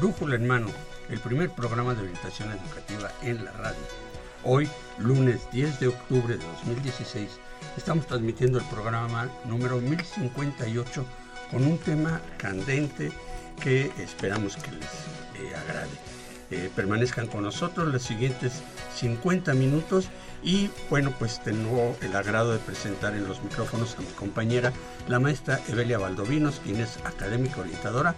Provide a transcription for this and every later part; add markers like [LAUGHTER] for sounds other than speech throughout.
Brújula en Mano, el primer programa de orientación educativa en la radio. Hoy, lunes 10 de octubre de 2016, estamos transmitiendo el programa número 1058 con un tema candente que esperamos que les eh, agrade. Eh, permanezcan con nosotros los siguientes 50 minutos y bueno, pues tengo el agrado de presentar en los micrófonos a mi compañera, la maestra Evelia Valdovinos, quien es académica orientadora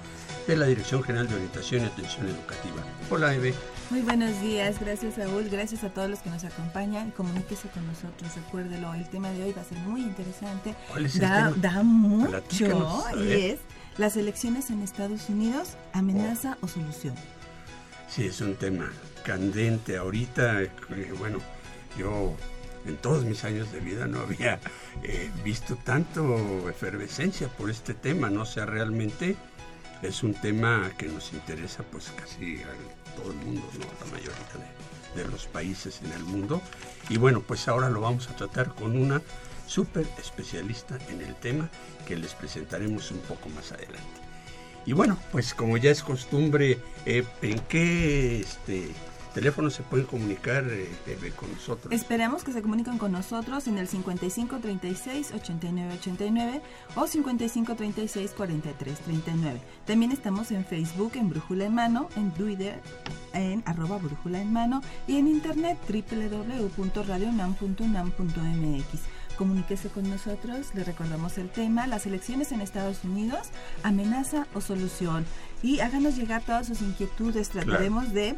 de la Dirección General de Orientación y Atención Educativa. Hola, Eve. Muy buenos días, gracias Saúl, gracias a todos los que nos acompañan. Comuníquese con nosotros, recuérdelo, el tema de hoy va a ser muy interesante. ¿Cuál es da, el tema? da mucho y es las elecciones en Estados Unidos, amenaza o solución. Sí, es un tema candente ahorita. Eh, bueno, yo en todos mis años de vida no había eh, visto tanto efervescencia por este tema, no sea realmente es un tema que nos interesa pues casi a todo el mundo, ¿no? la mayoría de, los países en el mundo. Y bueno, pues ahora lo vamos a tratar con una súper especialista en el tema que les presentaremos un poco más adelante. Y bueno, pues como ya es costumbre, eh, ¿en qué este, teléfono se pueden comunicar eh, con nosotros. Esperemos que se comuniquen con nosotros en el 55 36 89 89 o 55 36 43 39. También estamos en Facebook en Brújula en Mano, en Twitter en arroba Brújula en Mano y en internet www.radionam.unam.mx comuníquese con nosotros, le recordamos el tema, las elecciones en Estados Unidos, amenaza o solución. Y háganos llegar todas sus inquietudes, trataremos de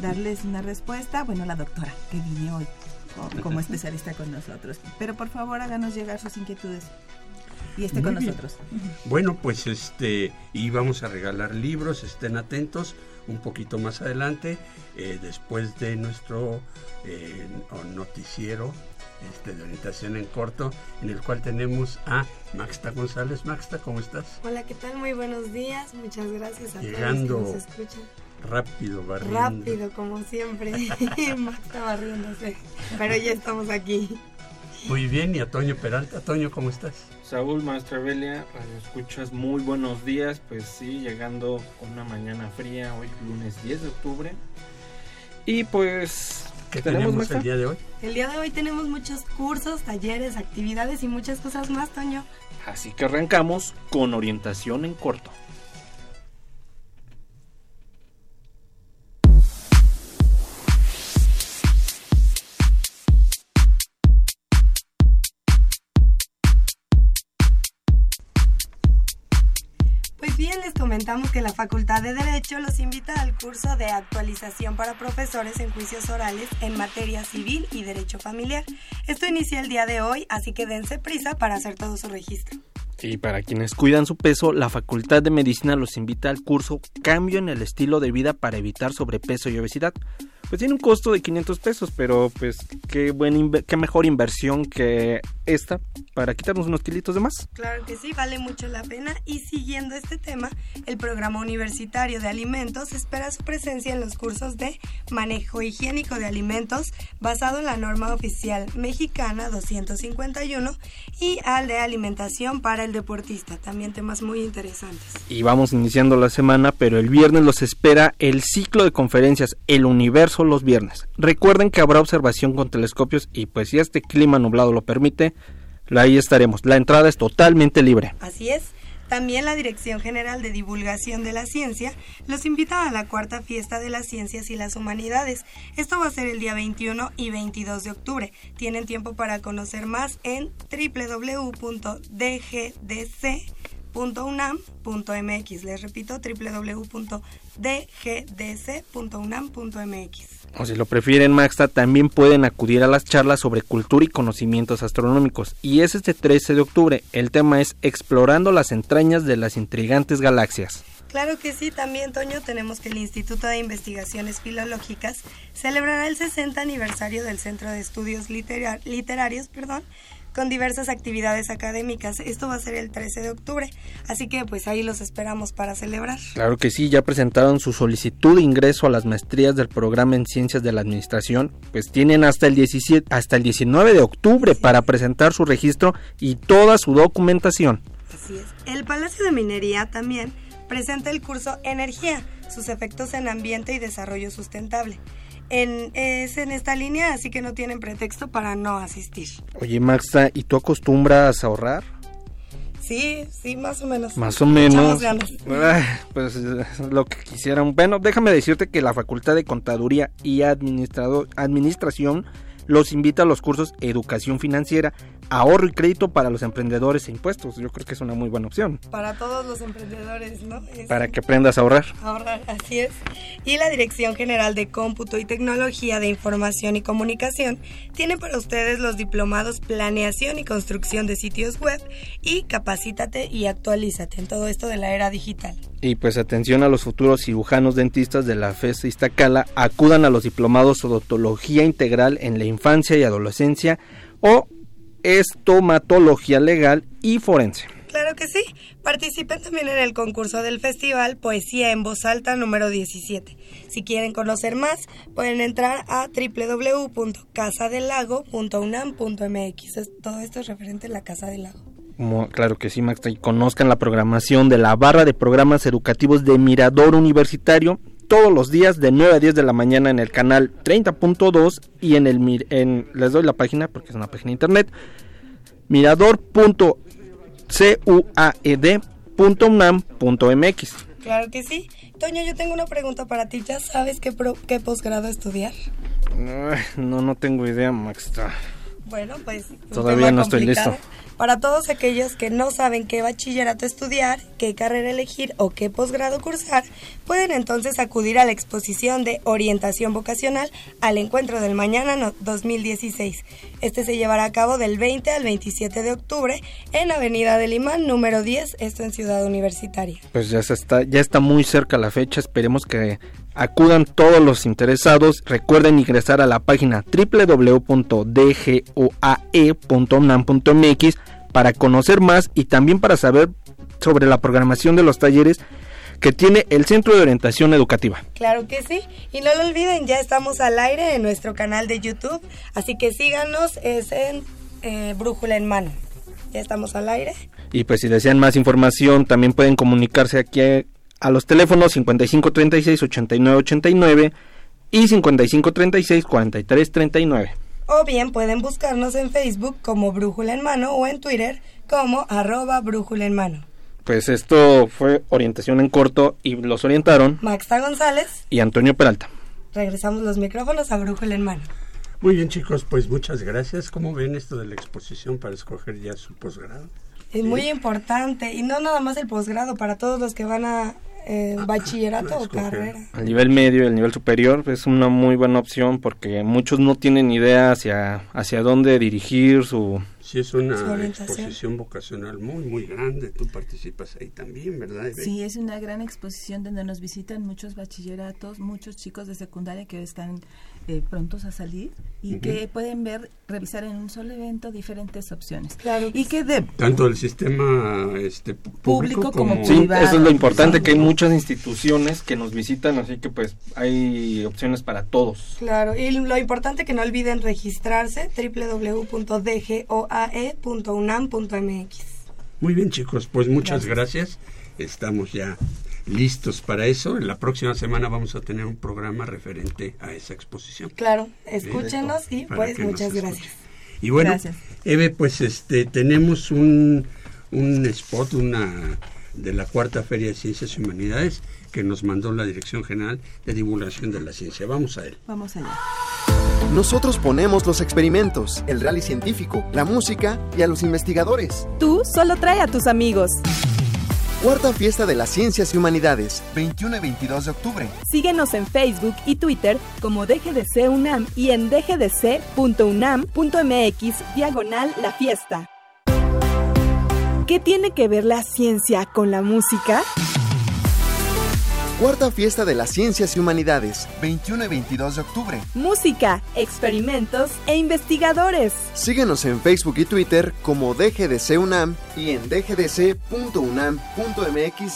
darles una respuesta. Bueno, la doctora que viene hoy como especialista con nosotros. Pero por favor háganos llegar sus inquietudes y esté con nosotros. Bueno, pues este, y vamos a regalar libros, estén atentos un poquito más adelante, eh, después de nuestro eh, noticiero este, de orientación en corto, en el cual tenemos a Maxta González. Maxta, ¿cómo estás? Hola, ¿qué tal? Muy buenos días, muchas gracias a Llegando todos que nos escuchan. Rápido, barriendo. Rápido, como siempre. [LAUGHS] [LAUGHS] Maxta barriéndose, pero ya estamos aquí. Muy bien, y a Toño Peralta. Toño, ¿cómo estás? Saúl, Maestra Belia, Radio Escuchas, muy buenos días. Pues sí, llegando con una mañana fría, hoy lunes 10 de octubre. Y pues ¿Qué tenemos, el día de hoy? El día de hoy tenemos muchos cursos, talleres, actividades y muchas cosas más, Toño. Así que arrancamos con orientación en corto. Comentamos que la Facultad de Derecho los invita al curso de actualización para profesores en juicios orales en materia civil y derecho familiar. Esto inicia el día de hoy, así que dense prisa para hacer todo su registro. Y para quienes cuidan su peso, la Facultad de Medicina los invita al curso Cambio en el estilo de vida para evitar sobrepeso y obesidad pues tiene un costo de 500 pesos, pero pues qué, buen qué mejor inversión que esta para quitarnos unos kilitos de más. Claro que sí, vale mucho la pena. Y siguiendo este tema, el programa universitario de alimentos espera su presencia en los cursos de manejo higiénico de alimentos basado en la norma oficial mexicana 251 y al de alimentación para el deportista. También temas muy interesantes. Y vamos iniciando la semana, pero el viernes los espera el ciclo de conferencias El Universo los viernes. Recuerden que habrá observación con telescopios y pues si este clima nublado lo permite, ahí estaremos. La entrada es totalmente libre. Así es. También la Dirección General de Divulgación de la Ciencia los invita a la cuarta fiesta de las ciencias y las humanidades. Esto va a ser el día 21 y 22 de octubre. Tienen tiempo para conocer más en www.dgdc.unam.mx. Les repito, www.dgdc.unam.mx. O si lo prefieren, Maxta, también pueden acudir a las charlas sobre cultura y conocimientos astronómicos. Y es este 13 de octubre. El tema es Explorando las entrañas de las intrigantes galaxias. Claro que sí, también Toño, tenemos que el Instituto de Investigaciones Filológicas celebrará el 60 aniversario del Centro de Estudios Literarios, perdón, con diversas actividades académicas. Esto va a ser el 13 de octubre, así que pues ahí los esperamos para celebrar. Claro que sí, ya presentaron su solicitud de ingreso a las maestrías del programa en Ciencias de la Administración, pues tienen hasta el 17 hasta el 19 de octubre para presentar su registro y toda su documentación. Así es. El Palacio de Minería también presenta el curso Energía, sus efectos en ambiente y desarrollo sustentable es en esta línea, así que no tienen pretexto para no asistir. Oye, Maxa, ¿y tú acostumbras a ahorrar? Sí, sí, más o menos. Más o menos. pues lo que quisieran. Bueno, déjame decirte que la Facultad de Contaduría y Administrado, Administración los invita a los cursos Educación Financiera, Ahorro y Crédito para los Emprendedores e Impuestos. Yo creo que es una muy buena opción. Para todos los emprendedores, ¿no? Para que aprendas a ahorrar. Ahorrar, así es. Y la Dirección General de Cómputo y Tecnología de Información y Comunicación tiene para ustedes los diplomados Planeación y Construcción de Sitios Web y Capacítate y Actualízate en todo esto de la era digital. Y pues atención a los futuros cirujanos dentistas de la FES Iztacala, acudan a los diplomados Odontología Integral en la Infancia y Adolescencia o Estomatología Legal y Forense. Claro que sí. Participen también en el concurso del festival Poesía en Voz Alta número 17. Si quieren conocer más, pueden entrar a www.casadelago.unam.mx. Todo esto es referente a la Casa del Lago claro que sí, Max, y conozcan la programación de la barra de programas educativos de Mirador Universitario todos los días de 9 a 10 de la mañana en el canal 30.2 y en el en les doy la página porque es una página de internet mirador.cuaed.unam.mx. Claro que sí. Toño, yo tengo una pregunta para ti. ¿Ya sabes qué, qué posgrado estudiar? No, no tengo idea, Max. Bueno, pues... Todavía no estoy listo. Para todos aquellos que no saben qué bachillerato estudiar, qué carrera elegir o qué posgrado cursar, pueden entonces acudir a la exposición de orientación vocacional al Encuentro del Mañana 2016. Este se llevará a cabo del 20 al 27 de octubre en Avenida del Imán, número 10, esto en Ciudad Universitaria. Pues ya está, ya está muy cerca la fecha, esperemos que Acudan todos los interesados. Recuerden ingresar a la página www.dgoae.unam.mx para conocer más y también para saber sobre la programación de los talleres que tiene el Centro de Orientación Educativa. Claro que sí. Y no lo olviden, ya estamos al aire en nuestro canal de YouTube. Así que síganos, es en eh, Brújula en Mano. Ya estamos al aire. Y pues si desean más información, también pueden comunicarse aquí a los teléfonos 5536-8989 y 5536-4339. O bien pueden buscarnos en Facebook como Brújula en Mano o en Twitter como arroba Brújula en Mano. Pues esto fue orientación en corto y los orientaron Maxta González y Antonio Peralta. Regresamos los micrófonos a Brújula en Mano. Muy bien chicos, pues muchas gracias. ¿Cómo ven esto de la exposición para escoger ya su posgrado? Es muy importante y no nada más el posgrado, para todos los que van a eh, bachillerato o carrera. Al nivel medio y el nivel superior es una muy buena opción porque muchos no tienen idea hacia, hacia dónde dirigir su... Sí, es una exposición vocacional muy, muy grande. Tú participas ahí también, ¿verdad? Sí, es una gran exposición donde nos visitan muchos bachilleratos, muchos chicos de secundaria que están eh, prontos a salir y que pueden ver, revisar en un solo evento diferentes opciones. Claro. Y que de tanto el sistema este público, como, privado. eso es lo importante que hay muchas instituciones que nos visitan, así que pues hay opciones para todos. Claro, y lo importante que no olviden registrarse www.dgoae.unam.mx. Muy bien, chicos, pues muchas gracias. Estamos ya listos para eso. En la próxima semana vamos a tener un programa referente a esa exposición. Claro, escúchenos y pues muchas gracias. Y bueno, Eve, pues este tenemos un, un spot, una de la cuarta Feria de Ciencias y Humanidades que nos mandó la Dirección General de Divulgación de la Ciencia. Vamos a él. Vamos allá. Nosotros ponemos los experimentos, el rally científico, la música y a los investigadores. Tú solo trae a tus amigos. Cuarta Fiesta de las Ciencias y Humanidades, 21 y 22 de octubre. Síguenos en Facebook y Twitter como DGDC UNAM y en dgdc.unam.mx diagonal la fiesta. ¿Qué tiene que ver la ciencia con la música? Cuarta Fiesta de las Ciencias y Humanidades, 21 y 22 de octubre. Música, experimentos e investigadores. Síguenos en Facebook y Twitter como DGDC UNAM y en dgdc.unam.mx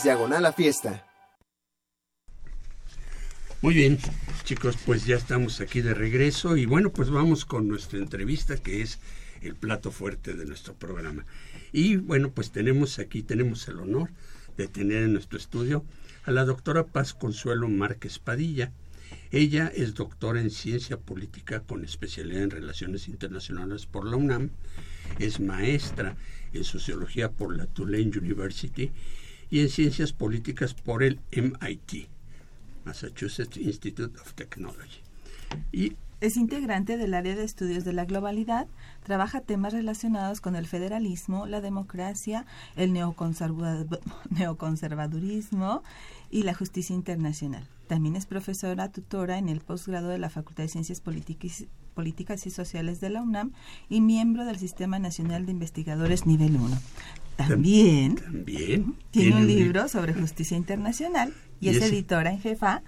diagonal a fiesta. Muy bien, chicos, pues ya estamos aquí de regreso y bueno, pues vamos con nuestra entrevista que es el plato fuerte de nuestro programa. Y bueno, pues tenemos aquí, tenemos el honor de tener en nuestro estudio a la doctora Paz Consuelo Márquez Padilla. Ella es doctora en ciencia política con especialidad en relaciones internacionales por la UNAM, es maestra en sociología por la Tulane University y en ciencias políticas por el MIT, Massachusetts Institute of Technology. Y es integrante del área de estudios de la globalidad, trabaja temas relacionados con el federalismo, la democracia, el [LAUGHS] neoconservadurismo y la justicia internacional. También es profesora tutora en el posgrado de la Facultad de Ciencias Políticas y Sociales de la UNAM y miembro del Sistema Nacional de Investigadores Nivel 1. También, tiene un libro sobre justicia internacional y, es editora en jefa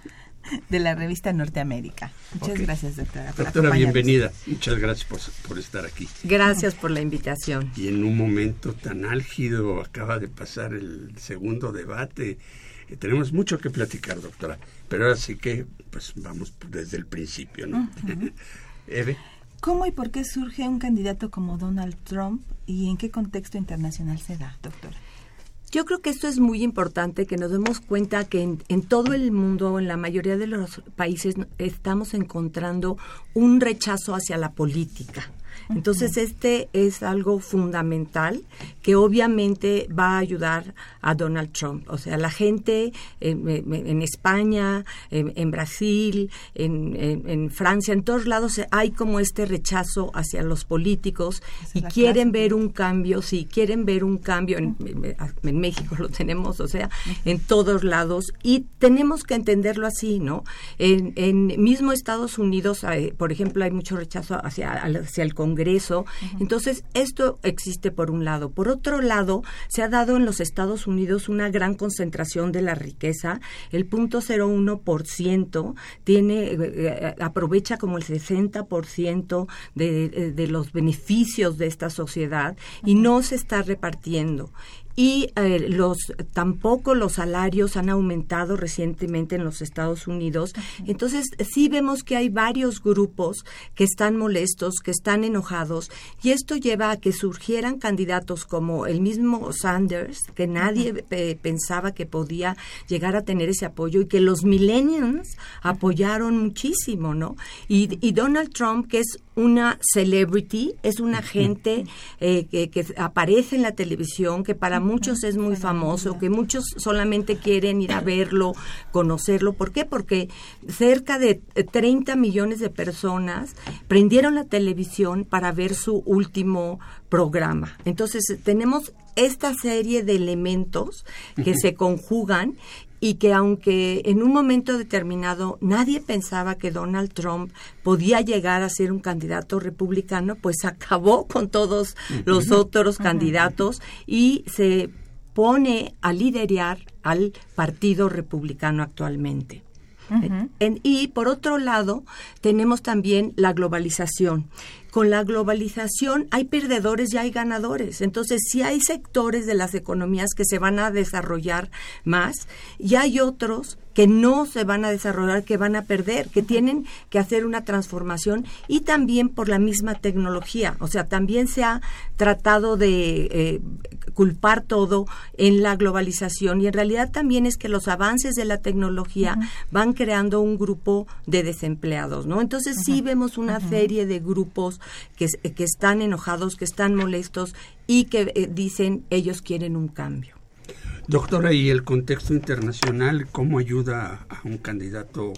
de la revista Norteamérica. Muchas gracias, doctora. doctora, bienvenida. Muchas gracias por, por, estar aquí. Gracias por la invitación. Y en un momento tan álgido acaba de pasar el segundo debate tenemos mucho que platicar, doctora, pero ahora sí que pues vamos desde el principio, ¿no? [LAUGHS] Eve. ¿Cómo y por qué surge un candidato como Donald Trump y en qué contexto internacional se da, doctora? Yo creo que esto es muy importante, que nos demos cuenta que en, en, todo el mundo, en la mayoría de los países, estamos encontrando un rechazo hacia la política. Entonces, este es algo fundamental que obviamente va a ayudar a Donald Trump. O sea, la gente en, España, en, Brasil, en, Francia, en todos lados hay como este rechazo hacia los políticos y quieren ver un cambio, sí, quieren ver un cambio. En, México lo tenemos, o sea, en todos lados y tenemos que entenderlo así, ¿no? En, mismo Estados Unidos, eh, por ejemplo, hay mucho rechazo hacia, hacia el Congreso Congreso. Entonces, esto existe por un lado. Por otro lado, se ha dado en los Estados Unidos una gran concentración de la riqueza. El punto 01% tiene, eh, eh, aprovecha como el 60% de, eh, de los beneficios de esta sociedad y no se está repartiendo y eh, los tampoco los salarios han aumentado recientemente en los Estados Unidos. Entonces, sí vemos que hay varios grupos que están molestos, que están enojados y esto lleva a que surgieran candidatos como el mismo Sanders, que nadie pensaba que podía llegar a tener ese apoyo y que los millennials apoyaron muchísimo, ¿no? Y, y Donald Trump, que es una celebrity, es una gente eh, que, que, aparece en la televisión, que para muchos es muy famoso, que muchos solamente quieren ir a verlo, conocerlo. ¿Por qué? Porque cerca de 30 millones de personas prendieron la televisión para ver su último programa. Entonces tenemos esta serie de elementos que se conjugan y que aunque en un momento determinado nadie pensaba que Donald Trump podía llegar a ser un candidato republicano, pues acabó con todos los otros candidatos y se pone a liderar al Partido Republicano actualmente. y por otro lado, tenemos también la globalización con la globalización hay perdedores y hay ganadores. Entonces, si hay sectores de las economías que se van a desarrollar más y hay otros que no se van a desarrollar, que van a perder, que tienen que hacer una transformación y también por la misma tecnología. O sea, también se ha tratado de eh, culpar todo en la globalización y en realidad también es que los avances de la tecnología van creando un grupo de desempleados, ¿no? Entonces sí vemos una serie de grupos que, están enojados, que están molestos y que eh, dicen ellos quieren un cambio. Doctora, ¿y el contexto internacional cómo ayuda a un candidato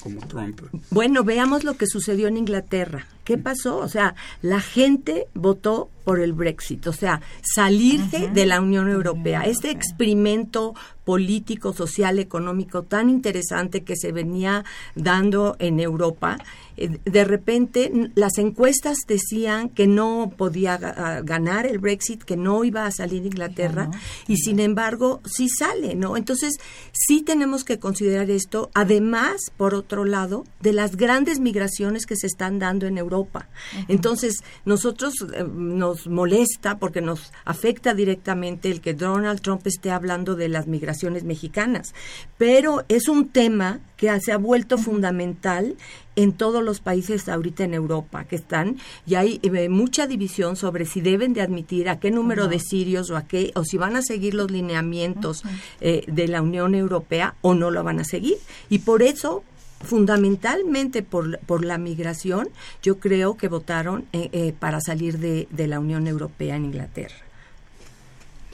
como Trump? Bueno, veamos lo que sucedió en Inglaterra. ¿Qué pasó? O sea, la gente votó por el Brexit, o sea, salirse de la Unión Europea. Este experimento político, social, económico tan interesante que se venía dando en Europa, eh, de repente las encuestas decían que no podía ganar el Brexit, que no iba a salir Inglaterra, y sin embargo sí sale, ¿no? Entonces sí tenemos que considerar esto, además, por otro lado, de las grandes migraciones que se están dando en Europa. Entonces, nosotros eh, nos molesta porque nos afecta directamente el que Donald Trump esté hablando de las migraciones mexicanas, pero es un tema que se ha vuelto fundamental en todos los países ahorita en Europa que están y hay eh, mucha división sobre si deben de admitir a qué número de sirios o a qué o si van a seguir los lineamientos eh, de la Unión Europea o no lo van a seguir. Y por eso fundamentalmente por, por la migración yo creo que votaron eh, para salir de, de la Unión Europea en Inglaterra.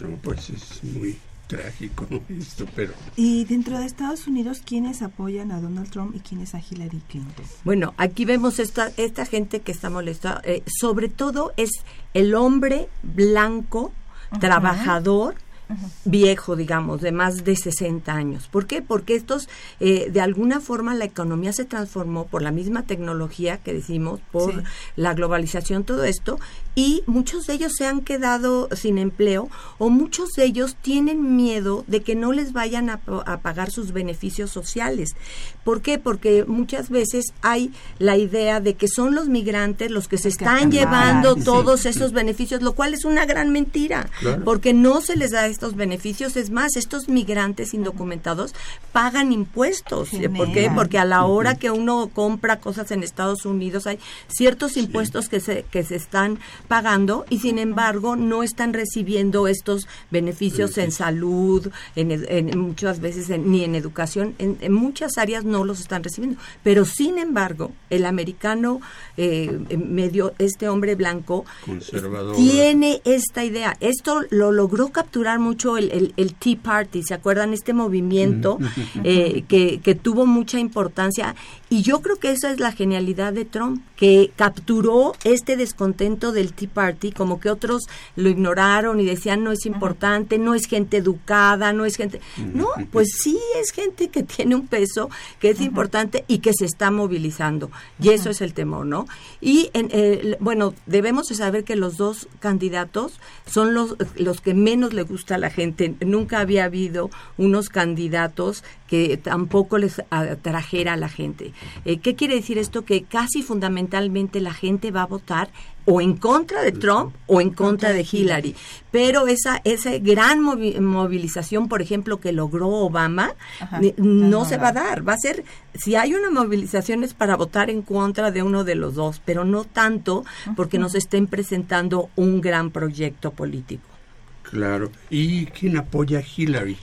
No, pues es muy trágico [LAUGHS] esto, pero... Y dentro de Estados Unidos, ¿quiénes apoyan a Donald Trump y quiénes a Hillary Clinton? Bueno, aquí vemos esta, esta gente que está molesta. Eh, sobre todo es el hombre blanco, trabajador, viejo, digamos, de más de 60 años. ¿Por qué? Porque estos, eh, de alguna forma, la economía se transformó por la misma tecnología que decimos, por la globalización, todo esto, y muchos de ellos se han quedado sin empleo o muchos de ellos tienen miedo de que no les vayan a, pagar sus beneficios sociales. ¿Por qué? Porque muchas veces hay la idea de que son los migrantes los que se están llevando todos esos beneficios, lo cual es una gran mentira, porque no se les da estos beneficios. Es más, estos migrantes indocumentados pagan impuestos. ¿Por qué? Porque a la hora que uno compra cosas en Estados Unidos hay ciertos impuestos que se, que se están pagando y sin embargo no están recibiendo estos beneficios en salud, en, muchas veces ni en educación, en, muchas áreas no los están recibiendo. Pero sin embargo, el americano eh, medio, este hombre blanco, tiene esta idea. Esto lo logró capturar mucho el, el, Tea Party, ¿se acuerdan? Este movimiento eh, que, que tuvo mucha importancia. Y yo creo que esa es la genialidad de Trump, que capturó este descontento del Tea Party, como que otros lo ignoraron y decían no es importante, no es gente educada, no es gente... No, pues sí es gente que tiene un peso, que es importante y que se está movilizando. Y eso es el temor, ¿no? Y, en, bueno, debemos saber que los dos candidatos son los, los que menos le gusta a la gente. Nunca había habido unos candidatos que tampoco les atrajera a la gente. Eh, ¿Qué quiere decir esto? Que casi fundamentalmente la gente va a votar o en contra de Trump o en contra de Hillary. Pero esa, esa gran movilización, por ejemplo, que logró Obama, no se va a dar. Va a ser, si hay una movilización es para votar en contra de uno de los dos, pero no tanto porque nos estén presentando un gran proyecto político. Claro. ¿Y quién apoya a Hillary?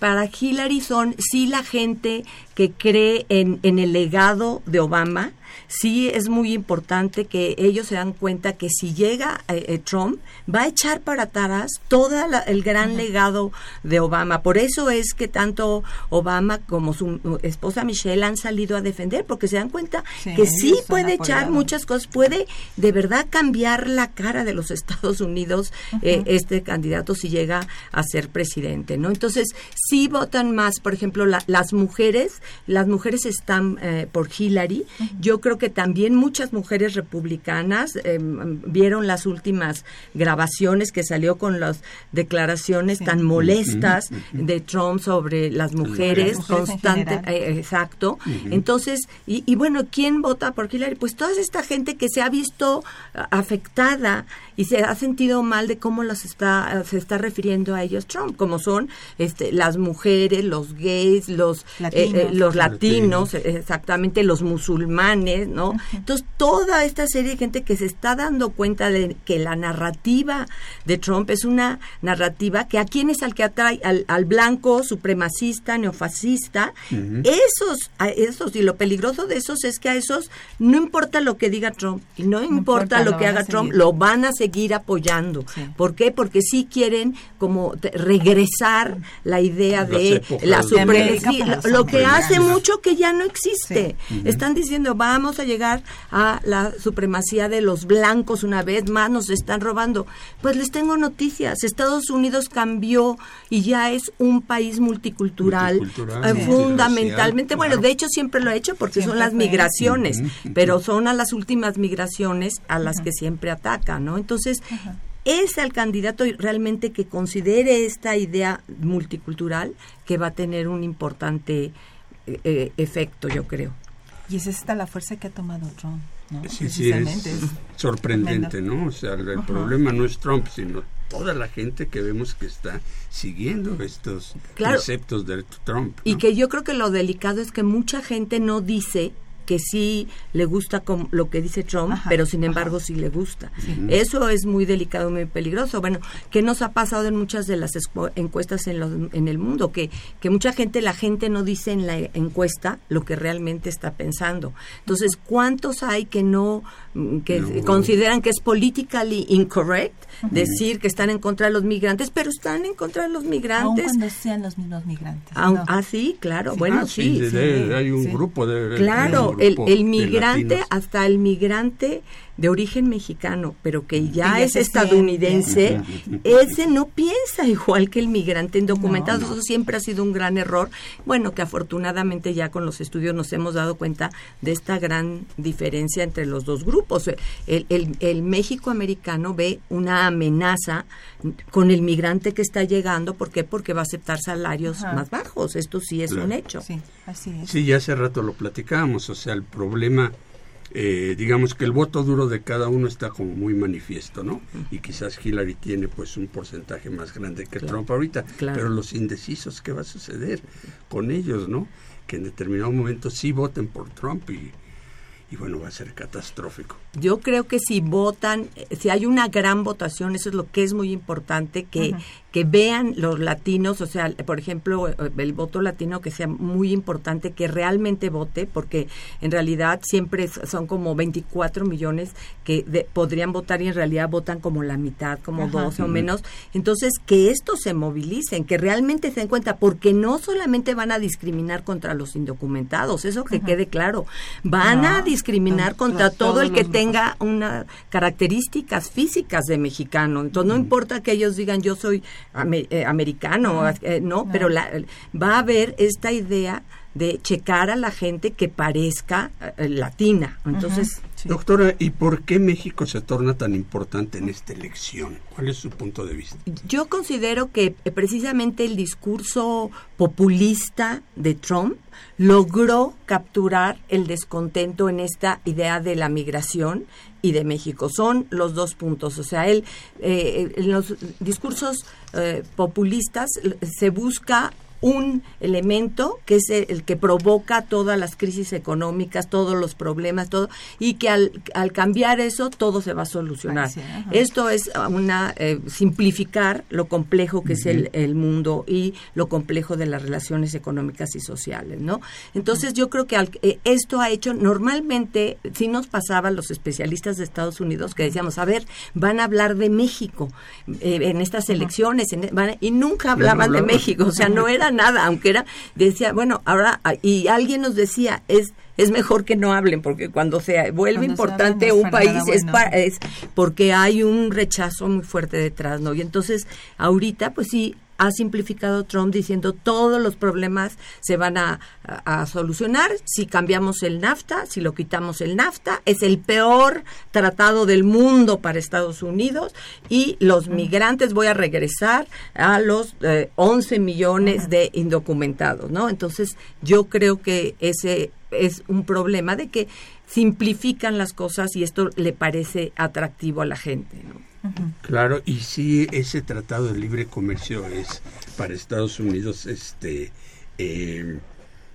Para, Hillary son sí la gente que cree en, en el legado de Obama, sí es muy importante que ellos se dan cuenta que si llega eh, eh, Trump, va a echar para atrás todo el gran legado de Obama. Por eso es que tanto Obama como su esposa Michelle han salido a defender, porque se dan cuenta que sí puede echar muchas cosas, puede de verdad cambiar la cara de los [LAUGHS] Estados Unidos eh, este candidato si llega a ser presidente, ¿no? Entonces, sí votan más, por ejemplo, las mujeres, las mujeres están por Hillary. Yo creo que también muchas mujeres republicanas em, vieron las últimas grabaciones que salió con las declaraciones tan molestas de Trump sobre las mujeres, constante, eh, exacto. Entonces, y, bueno, ¿quién vota por Hillary? Pues toda esta gente que se ha visto afectada y se ha sentido mal de cómo las está se está refiriendo a ellos Trump, como son este, las mujeres, los gays, los eh, eh, latinos, los latinos, exactamente los musulmanes ¿no? Entonces, toda esta serie de gente que se está dando cuenta de que la narrativa de Trump es una narrativa que a quién es al que atrae, al, al blanco supremacista, neofascista, esos, a esos, y lo peligroso de esos es que a esos no importa lo que diga Trump, y no, importa, importa, lo lo que haga Trump, lo van a seguir apoyando. Sí. ¿Por qué? Porque sí quieren como regresar la idea Las de la América sí, lo, que hace mucho que ya no existe. Sí. Están diciendo, vamos a llegar a la supremacía de los blancos una vez más, nos están robando. Pues les tengo noticias, Estados Unidos cambió y ya es un país multicultural, Multicultural, eh, sí. fundamentalmente. Bueno, claro. de hecho siempre lo ha hecho porque son las migraciones, pero son a las últimas migraciones a las que siempre atacan, ¿no? Entonces, es el candidato realmente que considere esta idea multicultural que va a tener un importante eh, eh, efecto, yo creo. Y es esta la fuerza que ha tomado Trump, ¿no? Sí, sí, es sorprendente, tremendo. ¿no? O sea, el, el Ajá. problema no es Trump, sino toda la gente que vemos que está siguiendo estos Claro. preceptos de Trump. Y ¿no? que yo creo que lo delicado es que mucha gente no dice que sí le gusta com- lo que dice Trump, Ajá, pero sin ajá. embargo sí le gusta. Eso es muy delicado, muy peligroso. Bueno, ¿qué nos ha pasado en muchas de las escu- encuestas en, los- en el mundo? Que, que mucha gente, la gente no dice en la encuesta lo que realmente está pensando. Entonces, ¿cuántos hay que no, mm, que No. consideran que es politically incorrect decir que están en contra de los migrantes, pero están en contra de los Aun migrantes? cuando sean los mismos migrantes. Aun- no. Ah, sí, claro, Ah, bueno, sí. de- sí. de- hay un sí. grupo de... Claro, el, el migrante, hasta el migrante de origen mexicano, pero que ya ya es se estadounidense, siente. ese no piensa igual que el migrante indocumentado. No, no. Eso siempre ha sido un gran error. Bueno, que afortunadamente ya con los estudios nos hemos dado cuenta de esta gran diferencia entre los dos grupos. El, el, el México americano ve una amenaza con el migrante que está llegando. ¿Por qué? Porque va a aceptar salarios Ajá. más bajos. Esto sí es Claro. un hecho. Sí, así es. Sí, ya hace rato lo platicábamos, o sea, el problema, eh, digamos que el voto duro de cada uno está como muy manifiesto, ¿no? Y quizás Hillary tiene pues un porcentaje más grande que Trump ahorita, claro. pero los indecisos, ¿qué va a suceder con ellos, no? Que en determinado momento sí voten por Trump y, y bueno, va a ser catastrófico. Yo creo que si votan, si hay una gran votación, eso es lo que es muy importante, que, que vean los latinos, o sea, por ejemplo, eh, el voto latino que sea muy importante, que realmente vote, porque en realidad siempre son como 24 millones que de- podrían votar y en realidad votan como la mitad, como Ajá. 12 o menos. Entonces, que estos se movilicen, que realmente se den cuenta, porque no solamente van a discriminar contra los indocumentados, eso que quede claro, van No, a discriminar to- contra to- todo el que los tenga unas características físicas de mexicano. Entonces no importa que ellos digan yo soy ame- eh, americano, eh, no, no. pero la- va a haber esta idea de checar a la gente que parezca eh, latina. Entonces, Sí. Doctora, ¿y por qué México se torna tan importante en esta elección? ¿Cuál es su punto de vista? Yo considero que eh, precisamente el discurso populista de Trump logró capturar el descontento en esta idea de la migración y de México. Son los dos puntos. O sea, él, eh, en los discursos eh, populistas se busca un elemento que es el, el que provoca todas las crisis económicas, todos los problemas, todo, y que al, al cambiar eso todo se va a solucionar. Esto es una eh, simplificar lo complejo que es el, el mundo y lo complejo de las relaciones económicas y sociales, ¿no? Entonces yo creo que al- eh, esto ha hecho normalmente sí nos pasaba a los especialistas de Estados Unidos que decíamos a ver van a hablar de México eh, en estas elecciones en- van a- y nunca hablaban de. México, o sea no [LAUGHS] era nada, aunque era decía bueno ahora ah, y alguien nos decía es es mejor que no hablen porque cuando se vuelve Cuando importante un país es es porque hay un rechazo muy fuerte detrás, ¿no? Y entonces, ahorita, pues sí, ha simplificado Trump diciendo todos los problemas se van a, a- a solucionar si cambiamos el NAFTA, si lo quitamos el NAFTA, es el peor tratado del mundo para Estados Unidos y los migrantes voy a regresar a los eh, 11 millones de indocumentados, ¿no? Entonces, yo creo que ese es un problema de que simplifican las cosas y esto le parece atractivo a la gente. ¿no? Claro, y si ese tratado de libre comercio es para Estados Unidos este eh,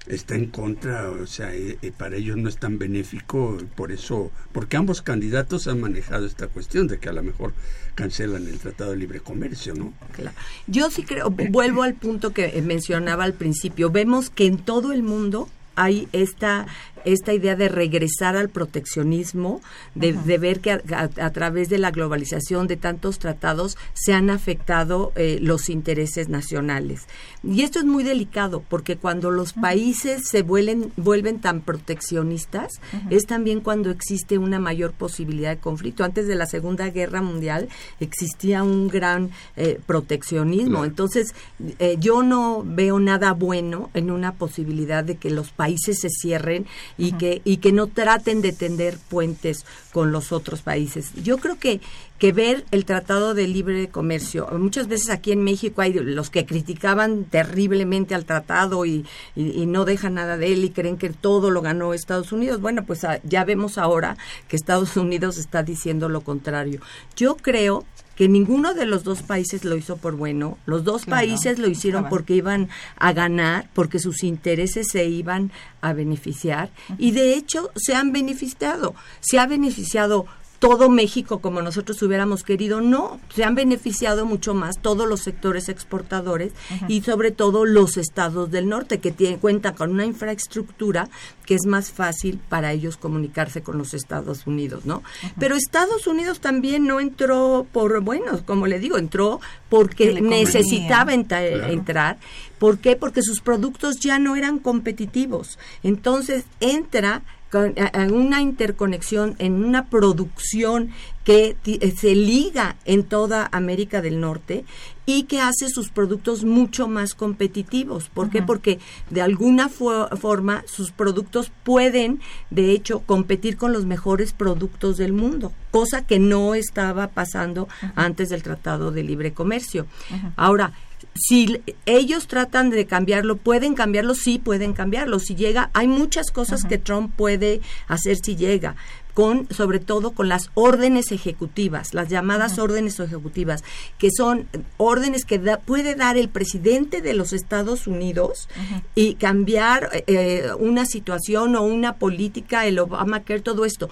está en contra, o sea, eh, eh, para ellos no es tan benéfico, por eso, porque ambos candidatos han manejado esta cuestión de que a lo mejor cancelan el Tratado de Libre Comercio, ¿no? Claro. Yo sí creo, vuelvo al punto que mencionaba al principio, vemos que en todo el mundo hay esta esta idea de regresar al proteccionismo, de, ver que a, través de la globalización de tantos tratados se han afectado eh, los intereses nacionales. Y esto es muy delicado porque cuando los países se vuelven, vuelven tan proteccionistas es también cuando existe una mayor posibilidad de conflicto. Antes de la Segunda Guerra Mundial existía un gran eh, proteccionismo. Entonces eh, yo no veo nada bueno en una posibilidad de que los países se cierren y, que, y que no traten de tender puentes con los otros países. Yo creo que, que ver el Tratado de Libre Comercio, muchas veces aquí en México hay los que criticaban terriblemente al tratado y, y, no dejan nada de él y creen que todo lo ganó Estados Unidos. Bueno, pues ah, ya vemos ahora que Estados Unidos está diciendo lo contrario. Yo creo que ninguno de los dos países lo hizo por bueno, los dos países lo hicieron porque iban a ganar, porque sus intereses se iban a beneficiar. Y de hecho se han beneficiado, se ha beneficiado todo México como nosotros hubiéramos querido, no, se han beneficiado mucho más todos los sectores exportadores y sobre todo los estados del norte que tienen, cuenta con una infraestructura que es más fácil para ellos comunicarse con los Estados Unidos, ¿no? Pero Estados Unidos también no entró por, bueno, como le digo, entró porque necesitaba entrar. ¿Por qué? Porque sus productos ya no eran competitivos. Entonces entra en una interconexión, en una producción que eh, se liga en toda América del Norte y que hace sus productos mucho más competitivos. ¿Por qué? Porque de alguna forma sus productos pueden, de hecho, competir con los mejores productos del mundo, cosa que no estaba pasando antes del Tratado de Libre Comercio. Ahora, si ellos tratan de cambiarlo, pueden cambiarlo, sí pueden cambiarlo. Si llega, hay muchas cosas que Trump puede hacer si llega. Con, sobre todo con las órdenes ejecutivas, las llamadas órdenes ejecutivas, que son órdenes que puede dar el presidente de los Estados Unidos y cambiar eh, una situación o una política, el Obamacare, todo esto.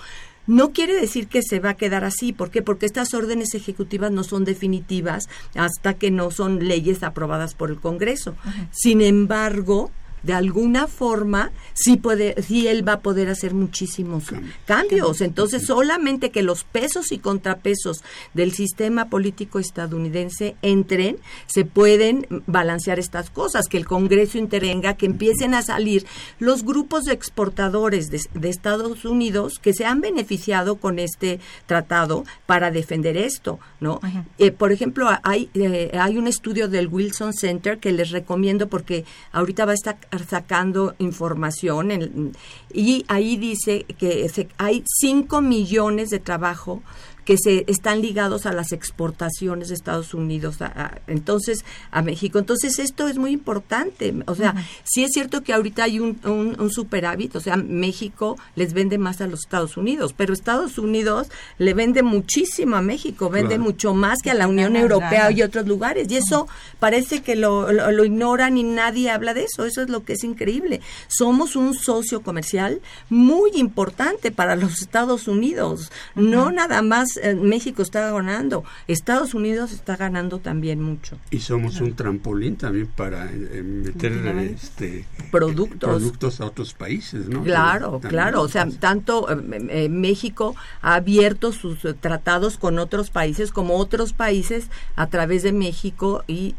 No quiere decir que se va a quedar así. ¿Por qué? Porque estas órdenes ejecutivas no son definitivas hasta que no son leyes aprobadas por el Congreso. Sin embargo, de alguna forma sí puede sí él va a poder hacer muchísimos cambios. entonces solamente que los pesos y contrapesos del sistema político estadounidense entren se pueden balancear estas cosas que el Congreso intervenga que empiecen a salir los grupos de exportadores de, Estados Unidos que se han beneficiado con este tratado para defender esto no eh, por ejemplo hay eh, hay un estudio del Wilson Center que les recomiendo porque ahorita va a estar sacando información y ahí dice que hay 5 millones de trabajo que se están ligados a las exportaciones de Estados Unidos, entonces a México. Entonces esto es muy importante. O sea, sí es cierto que ahorita hay un, un, superávit, o sea, México les vende más a los Estados Unidos, pero Estados Unidos le vende muchísimo a México, vende mucho más que a la Unión Europea y otros lugares. Y eso parece que lo, lo, ignoran y nadie habla de eso. Eso es lo que es increíble. Somos un socio comercial muy importante para los Estados Unidos, no nada más eh, México está ganando, Estados Unidos está ganando también mucho. Y somos un trampolín también para eh, meter este, productos. productos a otros países, ¿no? Claro, claro, o sea, tanto eh, México ha abierto sus tratados con otros países como otros países a través de México y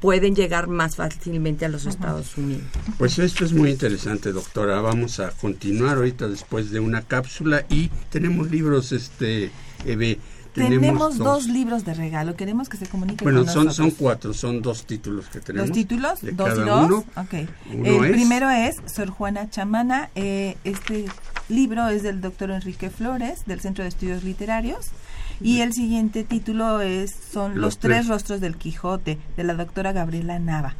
pueden llegar más fácilmente a los Estados Unidos. Pues esto es muy interesante, doctora. Vamos a continuar ahorita después de una cápsula y tenemos libros, este, Eve. Tenemos, dos, libros de regalo. Queremos que se comuniquen bueno, con son, son cuatro, son dos títulos que tenemos. ¿Dos títulos? ¿Dos y dos? el primero es Sor Juana Chamana. Eh, este libro es del doctor Enrique Flores, del Centro de Estudios Literarios. Y el siguiente título es son Los, tres. rostros del Quijote, de la doctora Gabriela Nava.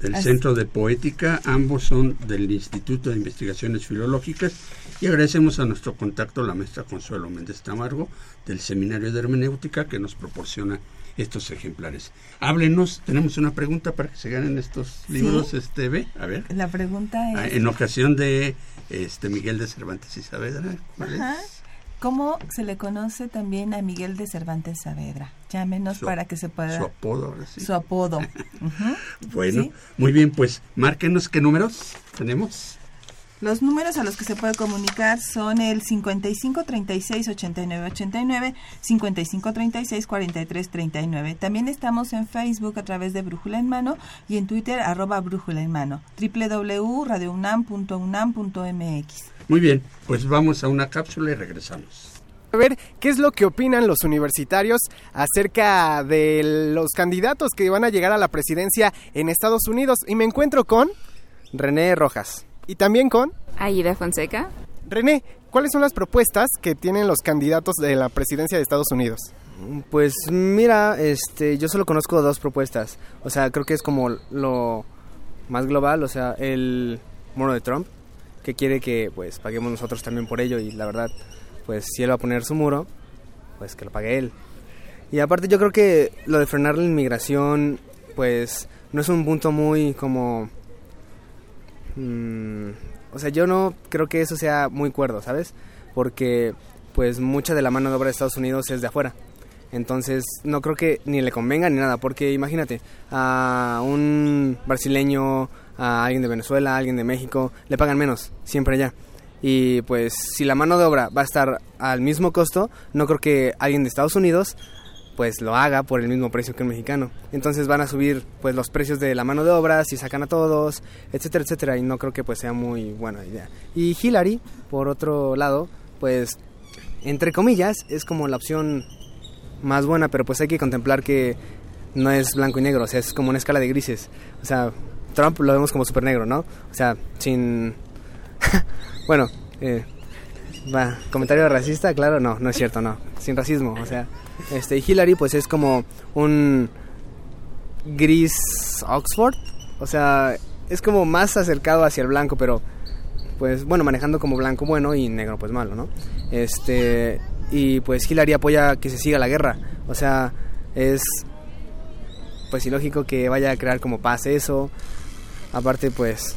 Del Centro de Poética, ambos son del Instituto de Investigaciones Filológicas y agradecemos a nuestro contacto la maestra Consuelo Méndez Tamargo del Seminario de Hermenéutica que nos proporciona estos ejemplares. Háblenos, tenemos una pregunta para que se ganen estos libros, este, ve, a ver. La pregunta Ah, es... En ocasión de este Miguel de Cervantes y Saavedra, ¿cuál es? ¿Cómo se le conoce también a Miguel de Cervantes Saavedra? Llámenos Su- para que se pueda... Su apodo, sí. Su apodo. [LAUGHS] Bueno, ¿Sí? muy bien, pues márquenos qué números tenemos. Los números a los que se puede comunicar son el 55 36 89 89, 55 36 43 39. También estamos en Facebook a través de Brújula en Mano y en Twitter arroba Brújula en Mano, www.radiounam.unam.mx. Muy bien, pues vamos a una cápsula y regresamos. A ver, ¿qué es lo que opinan los universitarios acerca de los candidatos que van a llegar a la presidencia en Estados Unidos? Y me encuentro con René Rojas. Y también con Aida Fonseca. René. ¿Cuáles son las propuestas que tienen los candidatos de la presidencia de Estados Unidos? Pues mira, este, yo solo conozco dos propuestas. O sea, creo que es como lo más global, o sea, el muro de Trump, que quiere que pues paguemos nosotros también por ello y la verdad, pues si él va a poner su muro, pues que lo pague él. Y aparte yo creo que lo de frenar la inmigración, pues no es un punto muy como... mm, o sea, yo no creo que eso sea muy cuerdo, ¿sabes? Porque pues mucha de la mano de obra de Estados Unidos es de afuera. Entonces no creo que ni le convenga ni nada, porque imagínate, a un brasileño, a alguien de Venezuela, a alguien de México, le pagan menos, siempre allá. Y pues si la mano de obra va a estar al mismo costo, no creo que alguien de Estados Unidos pues lo haga por el mismo precio que un mexicano. Entonces van a subir pues los precios de la mano de obra si sacan a todos, etcétera, etcétera, y no creo que pues sea muy buena idea. Y Hillary, por otro lado, pues entre comillas, es como la opción más buena, pero pues hay que contemplar que no es blanco y negro, o sea, es como una escala de grises. O sea, Trump lo vemos como súper negro, ¿no? O sea, sin... [LAUGHS] bueno, eh, comentario racista, claro, no, no es cierto, no, sin racismo, o sea, este, y Hillary pues es como un gris Oxford, o sea, es como más acercado hacia el blanco, pero pues bueno, manejando como blanco bueno y negro pues malo, ¿no? Este, y pues Hillary apoya que se siga la guerra, o sea, es pues ilógico que vaya a crear como paz eso, aparte pues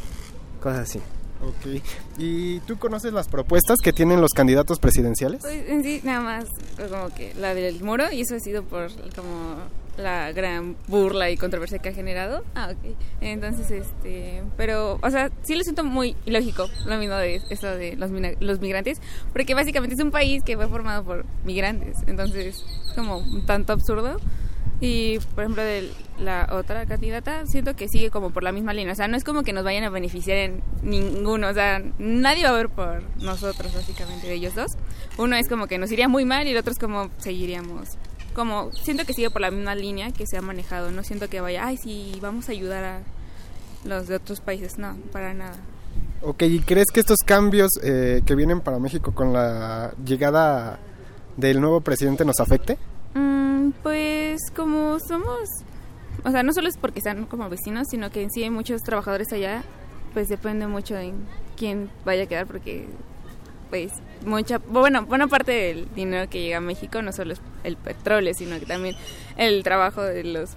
cosas así. Ok. ¿Y tú conoces las propuestas que tienen los candidatos presidenciales? Pues en sí, nada más como que la del muro, y eso ha sido por como la gran burla y controversia que ha generado. Ah, ok. Entonces, este, pero, o sea, sí lo siento muy ilógico, lo mismo de eso de los, mina- los migrantes, porque básicamente es un país que fue formado por migrantes, entonces es como un tanto absurdo. Y, por ejemplo, de la otra candidata, siento que sigue como por la misma línea. O sea, no es como que nos vayan a beneficiar en ninguno. O sea, nadie va a ver por nosotros, básicamente, de ellos dos. Uno es como que nos iría muy mal y el otro es como seguiríamos. Como, siento que sigue por la misma línea que se ha manejado. No siento que vaya, ay, sí, vamos a ayudar a los de otros países. No, para nada. Ok, ¿y crees que estos cambios eh, que vienen para México con la llegada del nuevo presidente nos afecte? Somos, o sea, no solo es porque sean como vecinos, sino que en sí hay muchos trabajadores allá, pues depende mucho en quién vaya a quedar porque pues mucha, bueno, buena parte del dinero que llega a México no solo es el petróleo, sino que también el trabajo de los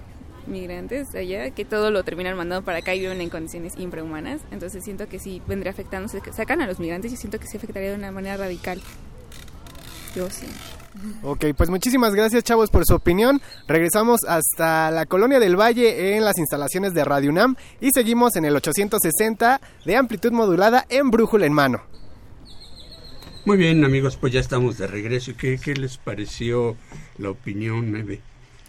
migrantes allá, que todo lo terminan mandando para acá y viven en condiciones infrahumanas. Entonces siento que sí vendría afectando, sacan a los migrantes y siento que sí afectaría de una manera radical. Yo sí. Ok, pues muchísimas gracias chavos por su opinión. Regresamos hasta la Colonia del Valle en las instalaciones de Radio UNAM y seguimos en el 860 de amplitud modulada en Brújula en mano. Muy bien, amigos, pues ya estamos de regreso. ¿Y ¿Qué, qué les pareció la opinión Eve,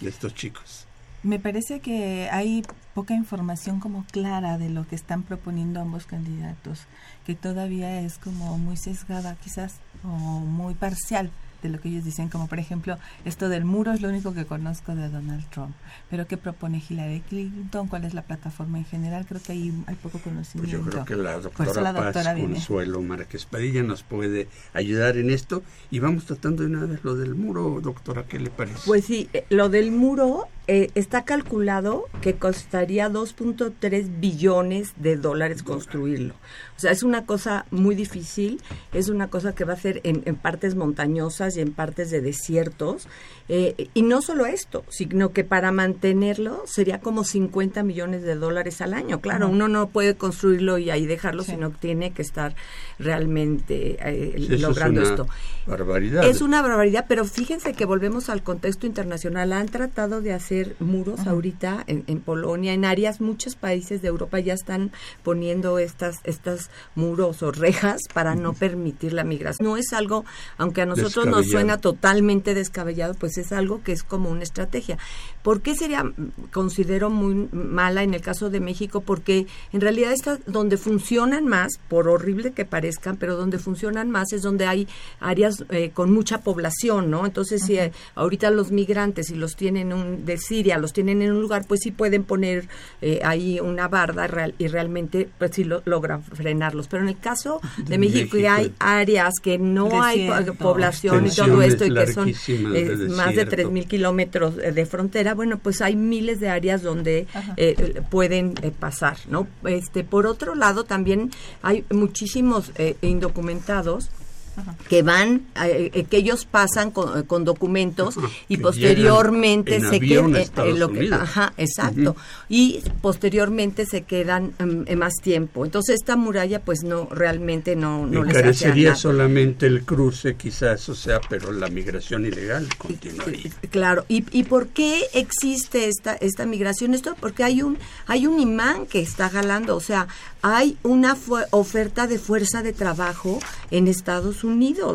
de estos chicos? Me parece que hay poca información como clara de lo que están proponiendo ambos candidatos, que todavía es como muy sesgada quizás o muy parcial de lo que ellos dicen, como por ejemplo esto del muro es lo único que conozco de Donald Trump, pero ¿qué propone Hillary Clinton? ¿Cuál es la plataforma en general? Creo que ahí hay poco Pues conocimiento. yo creo que la doctora la Paz viene. Consuelo Márquez Padilla nos puede ayudar en esto. Y vamos tratando de una vez lo del muro, doctora, ¿qué le parece? Pues sí, eh, lo del muro eh, está calculado que costaría 2.3 billones de dólares construirlo. O sea, es una cosa muy difícil, es una cosa que va a ser en, partes montañosas y en partes de desiertos. Eh, y no solo esto, sino que para mantenerlo sería como 50 millones de dólares al año. Claro, uno no puede construirlo y ahí dejarlo, sino que tiene que estar realmente eh, logrando es una esto. Barbaridad. Es una barbaridad, pero fíjense que volvemos al contexto internacional. Han tratado de hacer muros ahorita en, en, Polonia, en áreas, muchos países de Europa ya están poniendo estas, estas muros o rejas para no permitir la migración. No es algo, aunque a nosotros nos suena totalmente descabellado, pues es algo que es como una estrategia. ¿Por qué sería, considero muy mala en el caso de México? Porque en realidad está donde funcionan más, por horrible que parezcan, pero donde funcionan más es donde hay áreas eh, con mucha población, ¿no? Entonces, si eh, ahorita los migrantes, si los tienen un, de Siria, los tienen en un lugar, pues sí pueden poner eh, ahí una barda real, y realmente, pues sí lo, logran frenarlos. Pero en el caso de, México, hay áreas que no hay población y todo esto, y que son más de 3.000 kilómetros de frontera, bueno, pues hay miles de áreas donde pueden pasar, ¿no? Este, por otro lado, también hay muchísimos indocumentados que van, eh, que ellos pasan con, eh, documentos y posteriormente se quedan, lo que, ajá, exacto, y posteriormente se quedan em, más tiempo. Entonces esta muralla, pues no, realmente no, no les hace solamente el cruce, quizás, o sea, pero la migración ilegal continuaría. Claro. ¿Y, y por qué existe esta esta migración? Esto porque hay un hay un imán que está jalando, o sea, hay una oferta de fuerza de trabajo en Estados Unidos.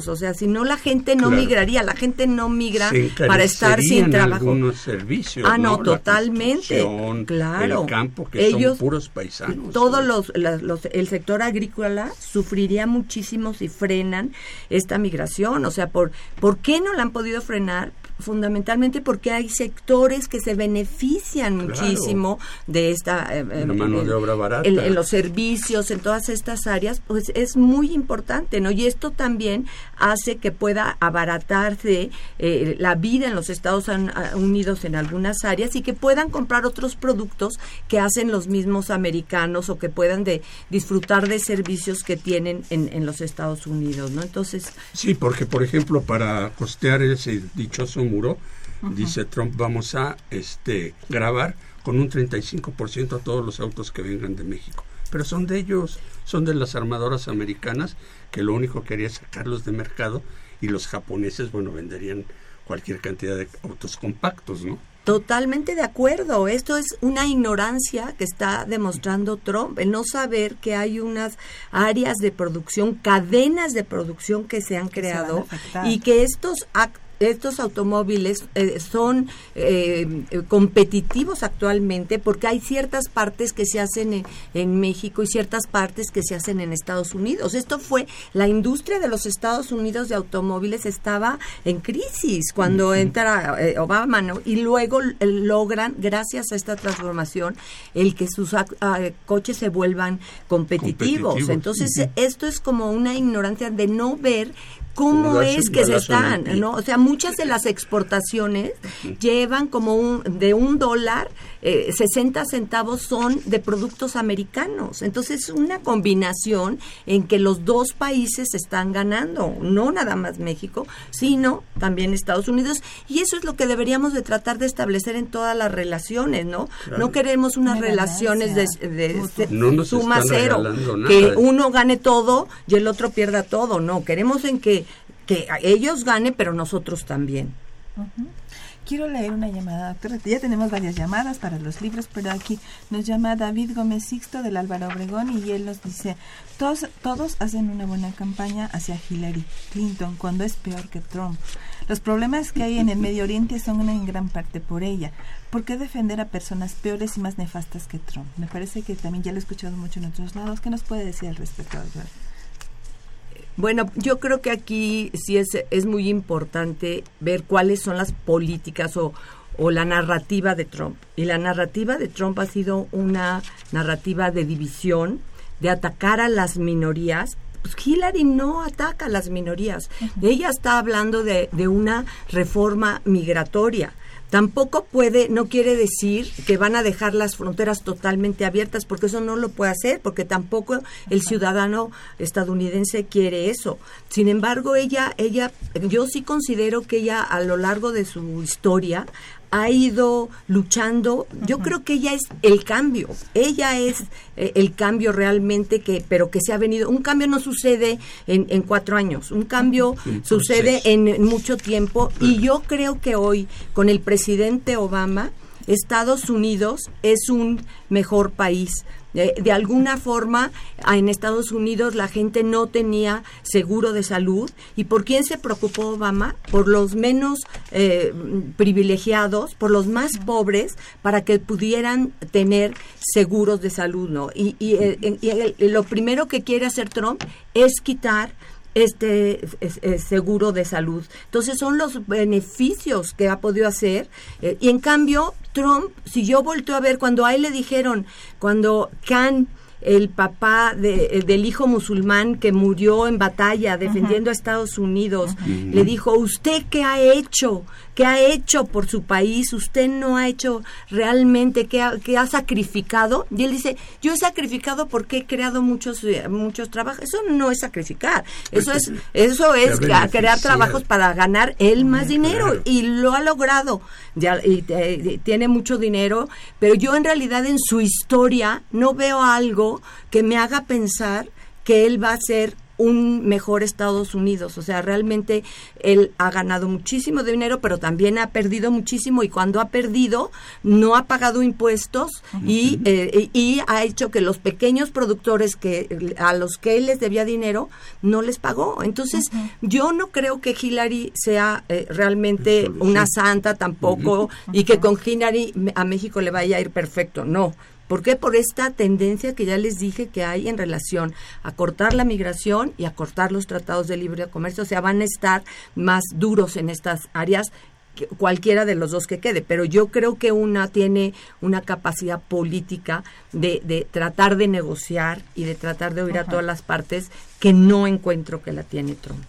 O sea, si no la gente no migraría, la gente no migra para estar sin trabajo. Algunos servicios, ah, no, totalmente. Claro. El campo, que Ellos, son puros paisanos. Todos los, los, el sector agrícola sufriría muchísimo si frenan esta migración. O sea, ¿por, ¿por qué no la han podido frenar? Fundamentalmente porque hay sectores que se benefician muchísimo de esta eh, eh, mano de obra barata. En, los servicios, en todas estas áreas, pues es muy importante, ¿no? Y esto también hace que pueda abaratarse eh, la vida en los Estados Unidos en algunas áreas y que puedan comprar otros productos que hacen los mismos americanos o que puedan de disfrutar de servicios que tienen en, en los Estados Unidos, ¿no? Entonces... Sí, porque por ejemplo para costear ese dichoso muro, dice Trump, vamos a este grabar con un 35% a todos los autos que vengan de México. Pero son de ellos, son de las armadoras americanas que lo único que haría es sacarlos de mercado y los japoneses, bueno, venderían cualquier cantidad de autos compactos, ¿no? Totalmente de acuerdo. Esto es una ignorancia que está demostrando Trump, el no saber que hay unas áreas de producción, cadenas de producción que se han creado y que estos actos estos automóviles eh, son eh, competitivos actualmente porque hay ciertas partes que se hacen en, México y ciertas partes que se hacen en Estados Unidos. Esto fue, la industria de los Estados Unidos de automóviles estaba en crisis cuando entra eh, Obama, Y luego logran, gracias a esta transformación, el que sus coches se vuelvan competitivos. Entonces, esto es como una ignorancia de no ver cómo es que se están, ¿no? O sea, muchas de las exportaciones llevan como un de un dólar, eh, 60 centavos son de productos americanos. Entonces, es una combinación en que los dos países están ganando, no nada más México, sino también Estados Unidos. Y eso es lo que deberíamos de tratar de establecer en todas las relaciones, ¿no? No queremos unas relaciones de, de, suma cero, que uno gane todo y el otro pierda todo, no. Queremos en que que ellos ganen, pero nosotros también. Quiero leer una llamada, doctora. Ya tenemos varias llamadas para los libros, pero aquí nos llama David Gómez Sixto del Álvaro Obregón y él nos dice, todos, todos hacen una buena campaña hacia Hillary Clinton cuando es peor que Trump. Los problemas que hay en el Medio Oriente son en gran parte por ella. ¿Por qué defender a personas peores y más nefastas que Trump? Me parece que también ya lo he escuchado mucho en otros lados. ¿Qué nos puede decir al respecto, doctora? Bueno, yo creo que aquí sí es, es muy importante ver cuáles son las políticas o, o la narrativa de Trump. Y la narrativa de Trump ha sido una narrativa de división, de atacar a las minorías. Pues Hillary no ataca a las minorías. Ella está hablando de, de una reforma migratoria Tampoco puede, no quiere decir que van a dejar las fronteras totalmente abiertas, porque eso no lo puede hacer, porque tampoco el ciudadano estadounidense quiere eso. Sin embargo, ella, ella, yo sí considero que ella a lo largo de su historia ha ido luchando. Yo creo que ella es el cambio. Ella es eh, el cambio realmente que, pero que se ha venido. Un cambio no sucede en, en cuatro años. Un cambio sucede en mucho tiempo. Y yo creo que hoy, con el presidente Obama, Estados Unidos es un mejor país de, alguna forma, en Estados Unidos la gente no tenía seguro de salud. ¿Y por quién se preocupó Obama? Por los menos eh, privilegiados, por los más pobres, para que pudieran tener seguros de salud. ¿no? Y, y, eh, lo primero que quiere hacer Trump es quitar este seguro de salud. Entonces son los beneficios que ha podido hacer. Eh, y en cambio, Trump, si yo vuelto a ver cuando a él le dijeron, cuando Khan el papá de, eh, del hijo musulmán que murió en batalla defendiendo a Estados Unidos, le dijo, ¿usted qué ha hecho? ¿Qué ha hecho por su país? ¿Usted no ha hecho realmente qué ha, ha sacrificado? Y él dice, yo he sacrificado porque he creado muchos eh, muchos trabajos. Eso no es sacrificar, eso pues, es eso es crear trabajos para ganar él más dinero y lo ha logrado. Ya, y, eh, tiene mucho dinero, pero yo en realidad en su historia no veo algo que me haga pensar que él va a ser un mejor Estados Unidos. O sea, realmente él ha ganado muchísimo dinero, pero también ha perdido muchísimo y cuando ha perdido no ha pagado impuestos y, eh, y ha hecho que los pequeños productores que a los que él les debía dinero no les pagó. Entonces, yo no creo que Hillary sea eh, realmente una santa tampoco y que con Hillary a México le vaya a ir perfecto. No, ¿Por qué? Por esta tendencia que ya les dije que hay en relación a cortar la migración y a cortar los tratados de libre comercio. O sea, van a estar más duros en estas áreas cualquiera de los dos que quede, pero yo creo que una tiene una capacidad política de, de tratar de negociar y de tratar de oír a todas las partes que no encuentro que la tiene Trump.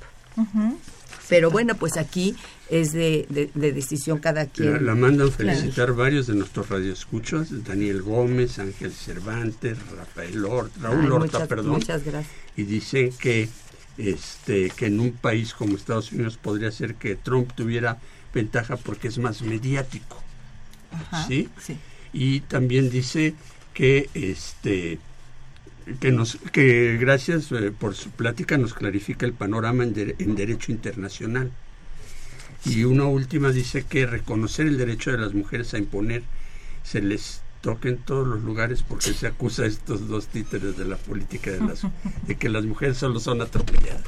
Pero bueno, pues aquí es de, decisión cada quien. La, mandan felicitar varios de nuestros radioescuchos, Daniel Gómez, Ángel Cervantes, Rafael Horta, Raúl Horta, perdón. Muchas gracias. Y dicen que este que en un país como Estados Unidos podría ser que Trump tuviera ventaja porque es más mediático. ¿sí? Y también dice que este que nos que gracias eh, por su plática nos clarifica el panorama en, en derecho internacional y una última dice que reconocer el derecho de las mujeres a imponer se les toca en todos los lugares porque se acusa a estos dos títeres de la política de, las, [LAUGHS] de que las mujeres solo son atropelladas.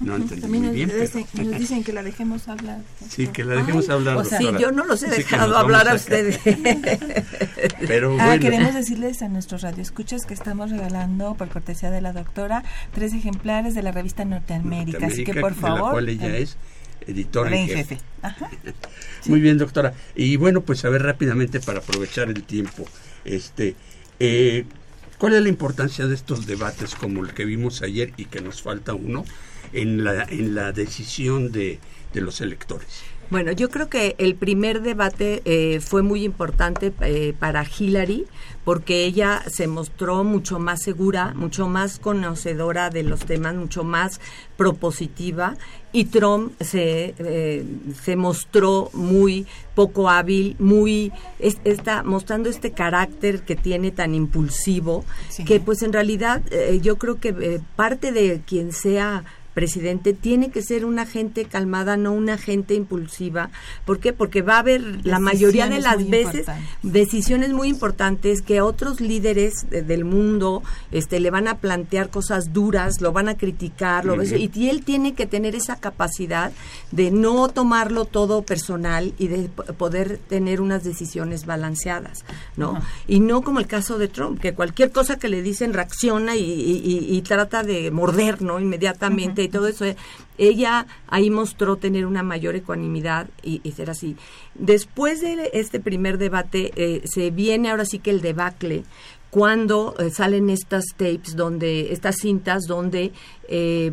No entendí También muy bien. Dicen, nos dicen que la dejemos hablar. Sí, que la dejemos hablar. O sea, sí, yo no los he dejado hablar a, ustedes. [LAUGHS] Pero ah, queremos decirles a nuestros radioescuchas que estamos regalando, por cortesía de la doctora, tres ejemplares de la revista Norteamérica. Así que, por favor. De la cual ella es editora en jefe. [LAUGHS] Muy bien, doctora. Y bueno, pues a ver rápidamente para aprovechar el tiempo. Este, eh, ¿Cuál es la importancia de estos debates como el que vimos ayer y que nos falta uno en la, en la decisión de, de los electores? Bueno, yo creo que el primer debate eh, fue muy importante eh, para Hillary porque ella se mostró mucho más segura, mucho más conocedora de los temas, mucho más propositiva y Trump se, eh, se mostró muy poco hábil, muy está mostrando este carácter que tiene tan impulsivo que pues en realidad yo creo que parte de quien sea presidente tiene que ser una gente calmada, no una gente impulsiva. ¿Por qué? Porque va a haber la mayoría de las veces decisiones muy importantes que otros líderes del mundo este, le van a plantear cosas duras, lo van a criticar, lo y, y él tiene que tener esa capacidad de no tomarlo todo personal y de poder tener unas decisiones balanceadas, ¿no? Y no como el caso de Trump, que cualquier cosa que le dicen reacciona y, trata de morder, ¿no? Inmediatamente y todo eso. Ella ahí mostró tener una mayor ecuanimidad y, ser así. Después de este primer debate, eh, se viene ahora sí que el debacle cuando eh, salen estas tapes donde estas cintas donde eh,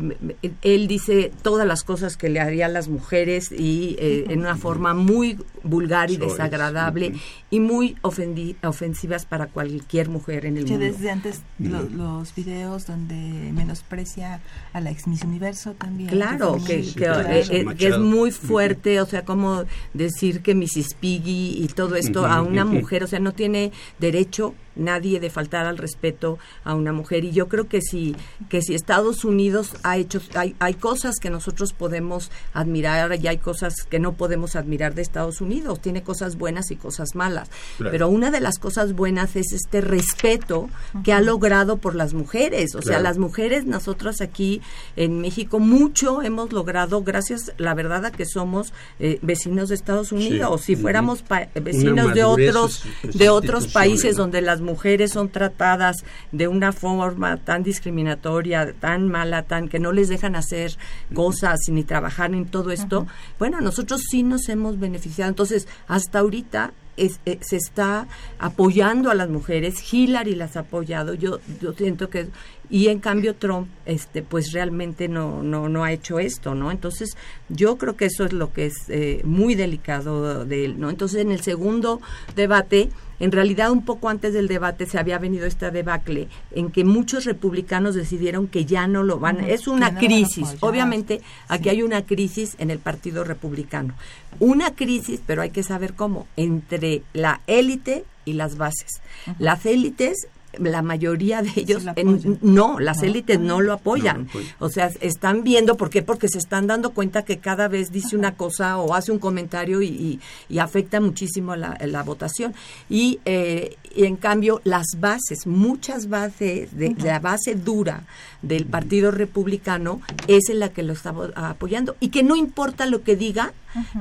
él dice todas las cosas que le harían las mujeres y en una forma muy vulgar y desagradable y muy ofendi- ofensivas para cualquier mujer en el Que mundo. desde antes lo- los videos donde menosprecia a la ex Miss Universo también. Claro, que, muy- que, claro. eh, eh, que es muy fuerte, o sea, como decir que Mrs. Piggy y todo esto a una mujer, o sea, no tiene derecho nadie de faltar al respeto a una mujer y yo creo que si que si Estados Unidos ha hecho hay, hay cosas que nosotros podemos admirar y hay cosas que no podemos admirar de Estados Unidos tiene cosas buenas y cosas malas Claro. pero una de las cosas buenas es este respeto que ha logrado por las mujeres o sea Claro. las mujeres nosotros aquí en México mucho hemos logrado gracias la verdad a que somos eh, vecinos deEstados Unidos Sí. si fuéramos pa- vecinos de otros de otros países ¿no? donde las mujeres son tratadas de una forma tan discriminatoria tan mala tan que no les dejan hacer cosas ni trabajar en todo esto bueno nosotros sí nos hemos beneficiado. Entonces hasta ahorita es- eh, se está apoyando a las mujeres Hillary las ha apoyado yo yo siento que y en cambio Trump este pues realmente no no no ha hecho esto no entonces yo creo que eso es lo que es eh, muy delicado de él no entonces en el segundo debate en realidad un poco antes del debate se había venido esta debacle en que muchos republicanos decidieron que ya no lo van es una no crisis. obviamente aquí hay una crisis en el partido republicano. Una crisis pero hay que saber cómo entre la élite y las bases. Las élites la mayoría de ellos en- no las élites no lo apoyan. O sea están viendo por qué porque se están dando cuenta que cada vez dice una cosa o hace un comentario y, y- y afecta muchísimo la, la votación. Y, eh, y en cambio las bases muchas bases de, de la base dura del partido republicano es en la que lo está apoyando. Y que no importa lo que diga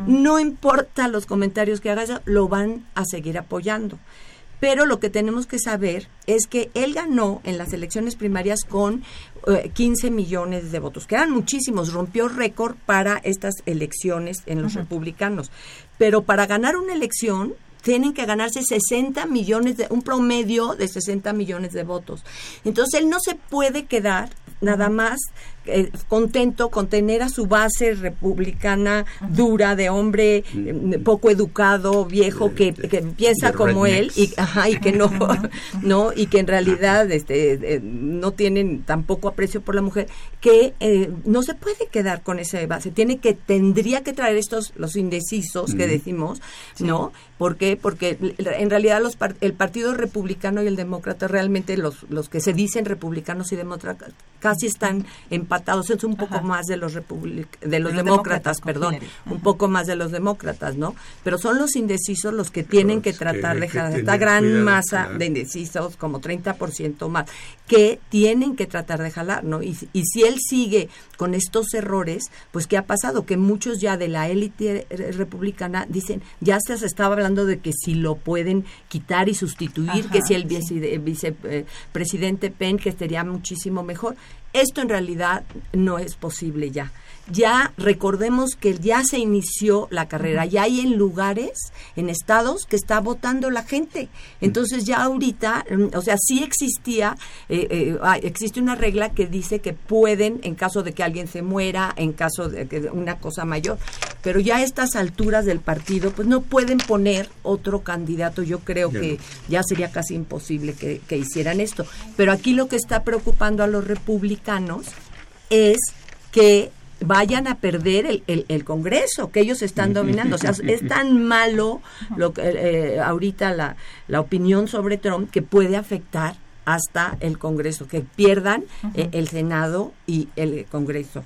no importa los comentarios que haga lo van a seguir apoyando pero lo que tenemos que saber es que él ganó en las elecciones primarias con eh, 15 millones de votos, que eran muchísimos, rompió récord para estas elecciones en los republicanos. Pero para ganar una elección tienen que ganarse 60 millones de un promedio de 60 millones de votos. Entonces él no se puede quedar nada más eh, contento con tener a su base republicana dura de hombre eh, poco educado, viejo que, que piensa como él y, ajá, y que no [LAUGHS] no y que en realidad este eh, no tienen tampoco aprecio por la mujer que no se puede quedar con esa base. Tiene que tendría que traer estos los indecisos que decimos no ¿por qué? porque en realidad los par- el partido republicano y el demócrata realmente los los que se dicen republicanos y demócratas casi están empatados es un poco más de los republic- de los los demócratas perdón un poco más de los demócratas no pero son los indecisos los que tienen que que tratar de jalar esta gran cuidado, masa claro. de indecisos, como 30% más, que tienen que tratar de jalar, ¿no? Y, y si él sigue con estos errores, pues ¿qué ha pasado? Que muchos ya de la élite eh, republicana dicen, ya se estaba hablando de que si lo pueden quitar y sustituir, Ajá, que si el vice- vicepresidente Penn, que sería muchísimo mejor. Esto en realidad no es posible ya. Ya recordemos que ya se inició la carrera, ya hay en lugares, en estados que está votando la gente. Entonces ya ahorita, mm, o sea, sí existía, eh, eh, existe una regla que dice que pueden, en caso de que alguien se muera, en caso de que una cosa mayor, pero ya a estas alturas del partido, pues no pueden poner otro candidato. Yo creo Ya que no. ya sería casi imposible que, que hicieran esto. Pero aquí lo que está preocupando a los republicanos es que vayan a perder el, el- el Congreso, que ellos están dominando. O sea, es tan malo lo que, eh, ahorita la, la opinión sobre Trump que puede afectar hasta el Congreso, que pierdan eh, el Senado y el Congreso.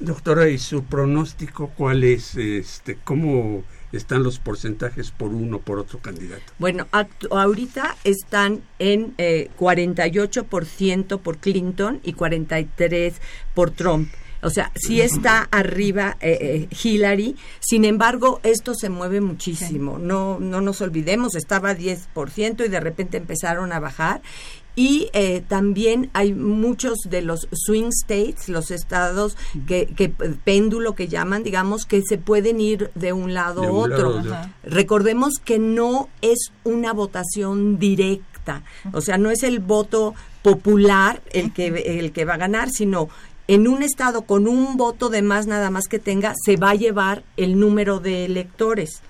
Doctora, ¿y su pronóstico cuál es? Este, ¿Cómo están los porcentajes por uno por otro candidato? Bueno, ahorita están en eh, 48% por Clinton y 43% por Trump. O sea, sí está arriba eh, eh, Hillary, sin embargo, esto se mueve muchísimo. No, no nos olvidemos, estaba 10% y de repente empezaron a bajar. Y eh, también hay muchos de los swing states, los estados que, que péndulo que llaman, digamos, que se pueden ir de un lado a lado, otro. Recordemos que no es una votación directa, o sea, no es el voto popular el que el que va a ganar, sino en un estado con un voto de más nada más que tenga, se va a llevar el número de electores.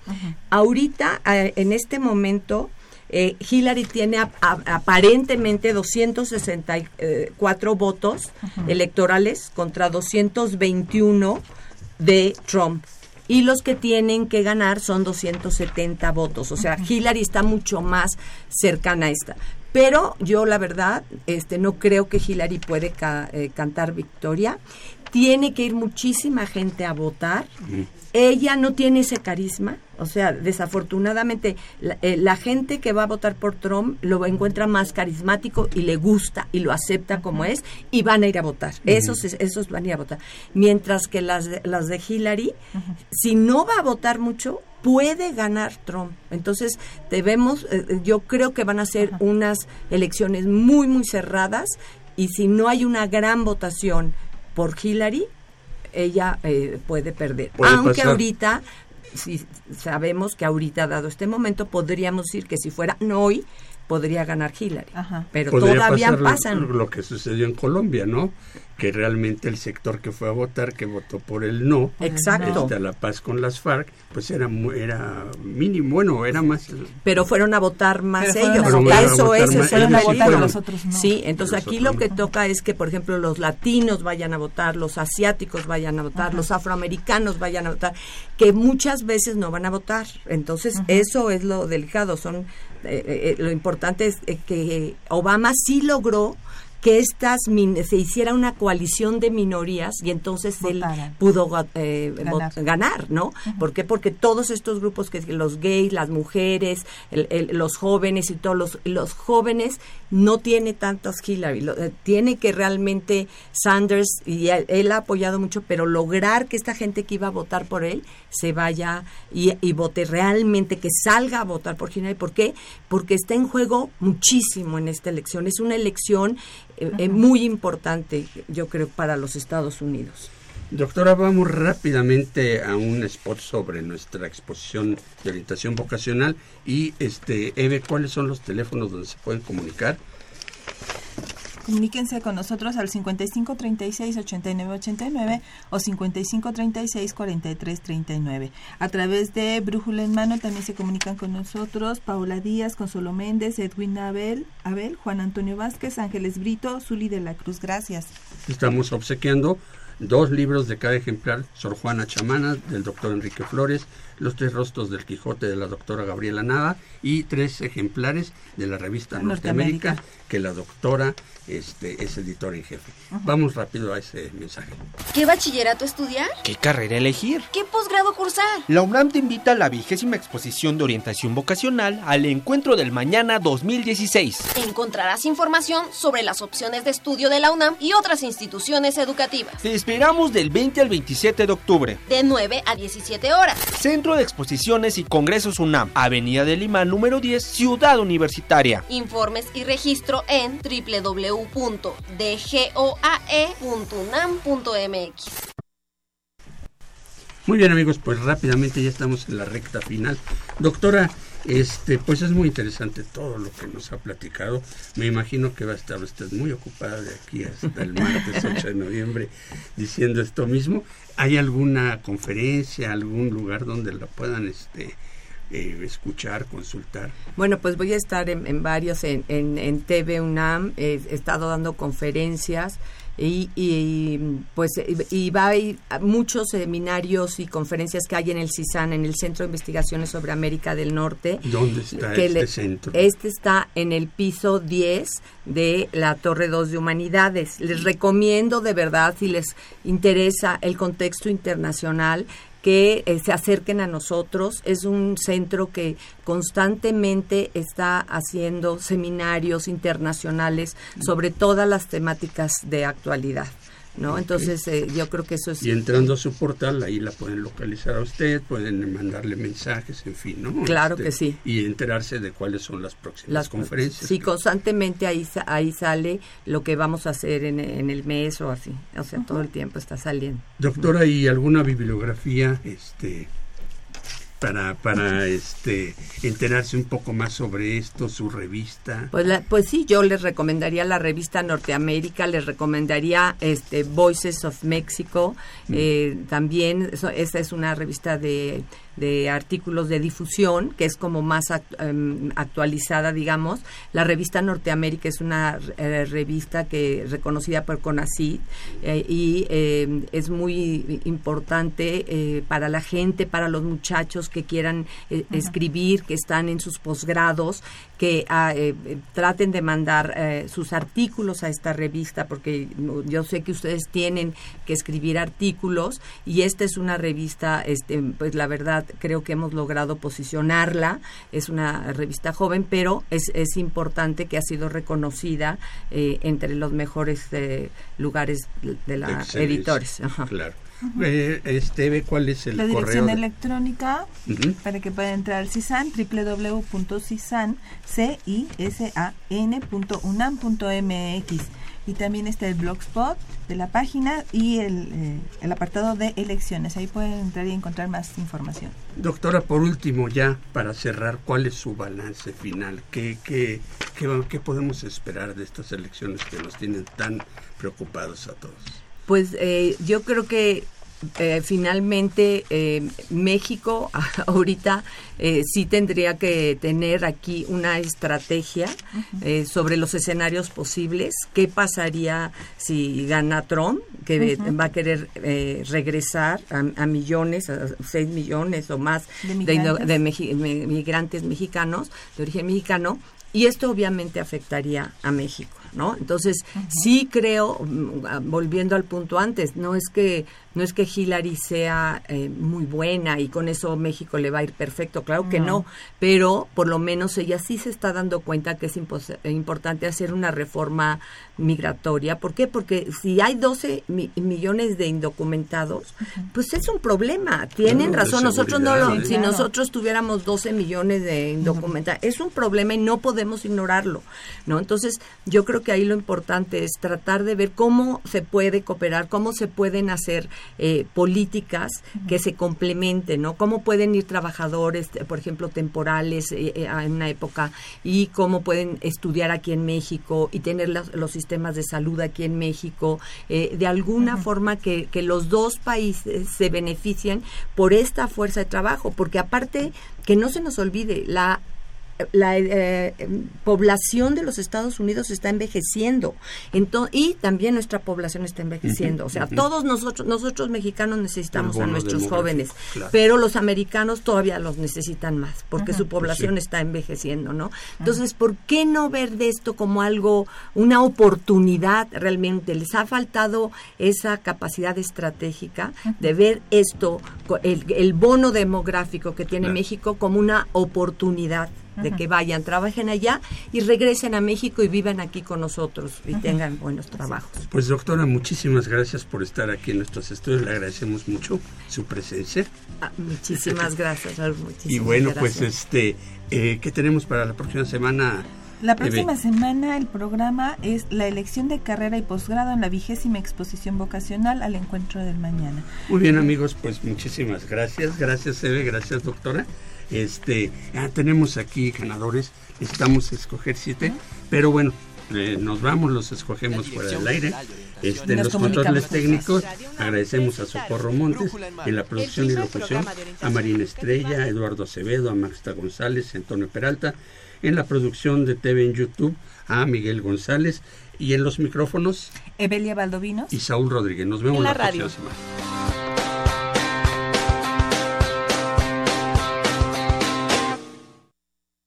Ahorita, eh, en este momento, eh, Hillary tiene aparentemente 264 votos electorales contra 221 de Trump. Y los que tienen que ganar son 270 votos. O sea, Hillary está mucho más cercana a esta. Pero yo la verdad este no creo que Hillary puede eh, cantar victoria. Tiene que ir muchísima gente a votar. Ella no tiene ese carisma. O sea, desafortunadamente eh, la, gente que va a votar por Trump lo encuentra más carismático y le gusta y lo acepta como es y van a ir a votar. esos, esos van a ir a votar. Mientras que las las de Hillary, si no va a votar mucho, puede ganar Trump. Entonces, debemos, eh, eh, yo creo que van a ser unas elecciones muy, muy cerradas y si no hay una gran votación por Hillary, ella eh, puede perder. Aunque ahorita, si sabemos que ahorita, dado este momento, podríamos decir que si fuera no hoy, podría ganar Hillary. Pero todavía pasan. Lo, lo que sucedió en Colombia, ¿no? Que realmente el sector que fue a votar, que votó por el no, Exacto. Este, a la paz con las FARC, pues era era mínimo, bueno, era más... Pero fueron a votar más ellos, eso es, eso es los otros no. Sí, entonces aquí lo que toca es que, por ejemplo, los latinos vayan a votar, los asiáticos vayan a votar, los afroamericanos vayan a votar, que muchas veces no van a votar. Entonces, eso es lo delicado, son... Eh, eh, lo importante es eh, que Obama sí logró que estas se hiciera una coalición de minorías y entonces él pudo eh, ganar. ¿no? ¿Por qué? Porque todos estos grupos, que los gays, las mujeres, los jóvenes y todos los, los jóvenes, no tiene tantos Hillary, eh, tiene que realmente Sanders, y él, ha apoyado mucho, pero lograr que esta gente que iba a votar por él se vaya y, y vote realmente, que salga a votar por Hillary. ¿Por qué? Porque está en juego muchísimo en esta elección. Es una elección eh, muy importante, yo creo, para los Estados Unidos. Doctora, vamos rápidamente a un spot sobre nuestra exposición de orientación vocacional y este Eve, ¿cuáles son los teléfonos donde se pueden comunicar? Comuníquense con nosotros al 55 36 89 89 o 55 36 43 39. A través de Brújula en Mano también se comunican con nosotros Paula Díaz, Consuelo Méndez, Edwin Abel, Abel, Juan Antonio Vázquez, Ángeles Brito, Zuli de la Cruz. Gracias. Estamos obsequiando dos libros de cada ejemplar, Sor Juana Chamana, del doctor Enrique Flores, Los tres rostros del Quijote de la doctora Gabriela Nava y tres ejemplares de la revista Norteamérica, que la doctora este, es editor en jefe. Vamos rápido a ese mensaje. ¿Qué bachillerato estudiar? ¿Qué carrera elegir? ¿Qué posgrado cursar? La UNAM te invita a la vigésima exposición de orientación vocacional al Encuentro del Mañana 2016. Encontrarás información sobre las opciones de estudio de la UNAM y otras instituciones educativas. Te esperamos del 20 al 27 de octubre. De 9 a 17 horas. Centro de Exposiciones y Congresos UNAM, Avenida de Lima, número 10, Ciudad Universitaria. Informes y registro en www www.dgoae.unam.mx. Muy bien amigos, pues rápidamente ya estamos en la recta final. Doctora, este, pues es muy interesante todo lo que nos ha platicado. Me imagino que va a estar usted muy ocupada de aquí hasta el martes [LAUGHS] 8 de noviembre diciendo esto mismo. ¿Hay alguna conferencia, algún lugar donde la puedan este, eh, escuchar, consultar? Bueno, pues voy a estar en, varios, en, en, TV UNAM, he estado dando conferencias y, pues y va a muchos seminarios y conferencias que hay en el CISAN, en el Centro de Investigaciones sobre América del Norte. ¿Dónde está este centro? Este está en el piso 10 de la Torre 2 de Humanidades. Les recomiendo de verdad, si les interesa el contexto internacional, que eh, se acerquen a nosotros. Es un centro que constantemente está haciendo seminarios internacionales sobre todas las temáticas de actualidad. ¿No? Entonces eh, yo creo que eso es... Y entrando a su portal, ahí la pueden localizar a usted, pueden mandarle mensajes, en fin, ¿no? Claro que este, sí. Y enterarse de cuáles son las próximas conferencias. Sí, constantemente ahí, ahí sale lo que vamos a hacer en, el mes o así, o sea, todo el tiempo está saliendo. Doctora, ¿y alguna bibliografía este, para, para este, enterarse un poco más sobre esto, su revista? Pues, pues sí, yo les recomendaría la revista Norteamérica, les recomendaría este Voices of Mexico, mm. eh, también, esa es una revista de de artículos de difusión, que es como más em, actualizada, digamos. La revista Norteamérica es una eh, revista que reconocida por CONACYT eh, y em, es muy importante eh, para la gente, para los muchachos que quieran escribir, que están en sus posgrados, que ah, traten de mandar sus artículos a esta revista, porque yo sé que ustedes tienen que escribir artículos y esta es una revista, este, pues la verdad, creo que hemos logrado posicionarla. Es una revista joven, pero es, es importante que ha sido reconocida eh, entre los mejores eh, lugares de la editores. Claro. Eh, este, ¿cuál es el La dirección correo electrónica para que pueda entrar al CISAN, www.cisan.unam.mx y también está el blogspot de la página y el, eh, el, apartado de elecciones. Ahí pueden entrar y encontrar más información. Doctora, por último, ya para cerrar, ¿cuál es su balance final? ¿Qué, qué, qué, qué podemos esperar de estas elecciones que nos tienen tan preocupados a todos? Pues eh, yo creo que eh, finalmente eh, México [LAUGHS] ahorita eh, sí tendría que tener aquí una estrategia sobre los escenarios posibles. ¿Qué pasaría si gana Trump, que va a querer regresar a, millones, a 6 millones o más de migrantes mexicanos, de origen mexicano? Y esto obviamente afectaría a México. ¿no? Entonces, sí creo, mm, volviendo al punto antes, no es que no es que Hillary sea eh, muy buena y con eso México le va a ir perfecto, claro que no. pero por lo menos ella sí se está dando cuenta que es importante hacer una reforma migratoria. ¿Por qué? Porque si hay 12 millones de indocumentados, pues es un problema. Tienen razón, nosotros no lo, si nosotros tuviéramos 12 millones de indocumentados, es un problema y no podemos ignorarlo, ¿no? Entonces, yo creo que ahí lo importante es tratar de ver cómo se puede cooperar, cómo se pueden hacer eh, políticas que se complementen, ¿no? Cómo pueden ir trabajadores, por ejemplo, temporales eh, eh, en una época y cómo pueden estudiar aquí en México y tener los, sistemas de salud aquí en México, de alguna forma que, que los dos países se beneficien por esta fuerza de trabajo, porque aparte que no se nos olvide, la la eh, población de los Estados Unidos está envejeciendo. Y también nuestra población está envejeciendo. O sea, todos nosotros, nosotros mexicanos necesitamos a nuestros jóvenes, pero los americanos todavía los necesitan más porque su población está envejeciendo, ¿no? Entonces, ¿por qué no ver de esto como algo, una oportunidad realmente? Les ha faltado esa capacidad estratégica de ver esto, el, bono demográfico que tiene México como una oportunidad de que vayan, trabajen allá y regresen a México y vivan aquí con nosotros y tengan buenos trabajos. Pues doctora, muchísimas gracias por estar aquí en nuestros estudios, le agradecemos mucho su presencia. Ah, muchísimas [LAUGHS] gracias, y bueno, pues este, eh, ¿qué tenemos para la próxima semana? La próxima semana el programa es la elección de carrera y posgrado en la vigésima exposición vocacional al encuentro del mañana. Muy bien amigos, pues muchísimas gracias, gracias Eve, gracias doctora. Este, tenemos aquí ganadores, necesitamos escoger siete, pero bueno, eh, nos vamos, los escogemos fuera del aire. Este, los controles técnicos, agradecemos a Socorro Montes en la producción y locución, a Marina Estrella, a Eduardo Acevedo, a Maxta González, a Antonio Peralta, en la producción de TV en YouTube, a Miguel González y en los micrófonos, Evelia Valdovinos y Saúl Rodríguez. Nos vemos la, próxima semana.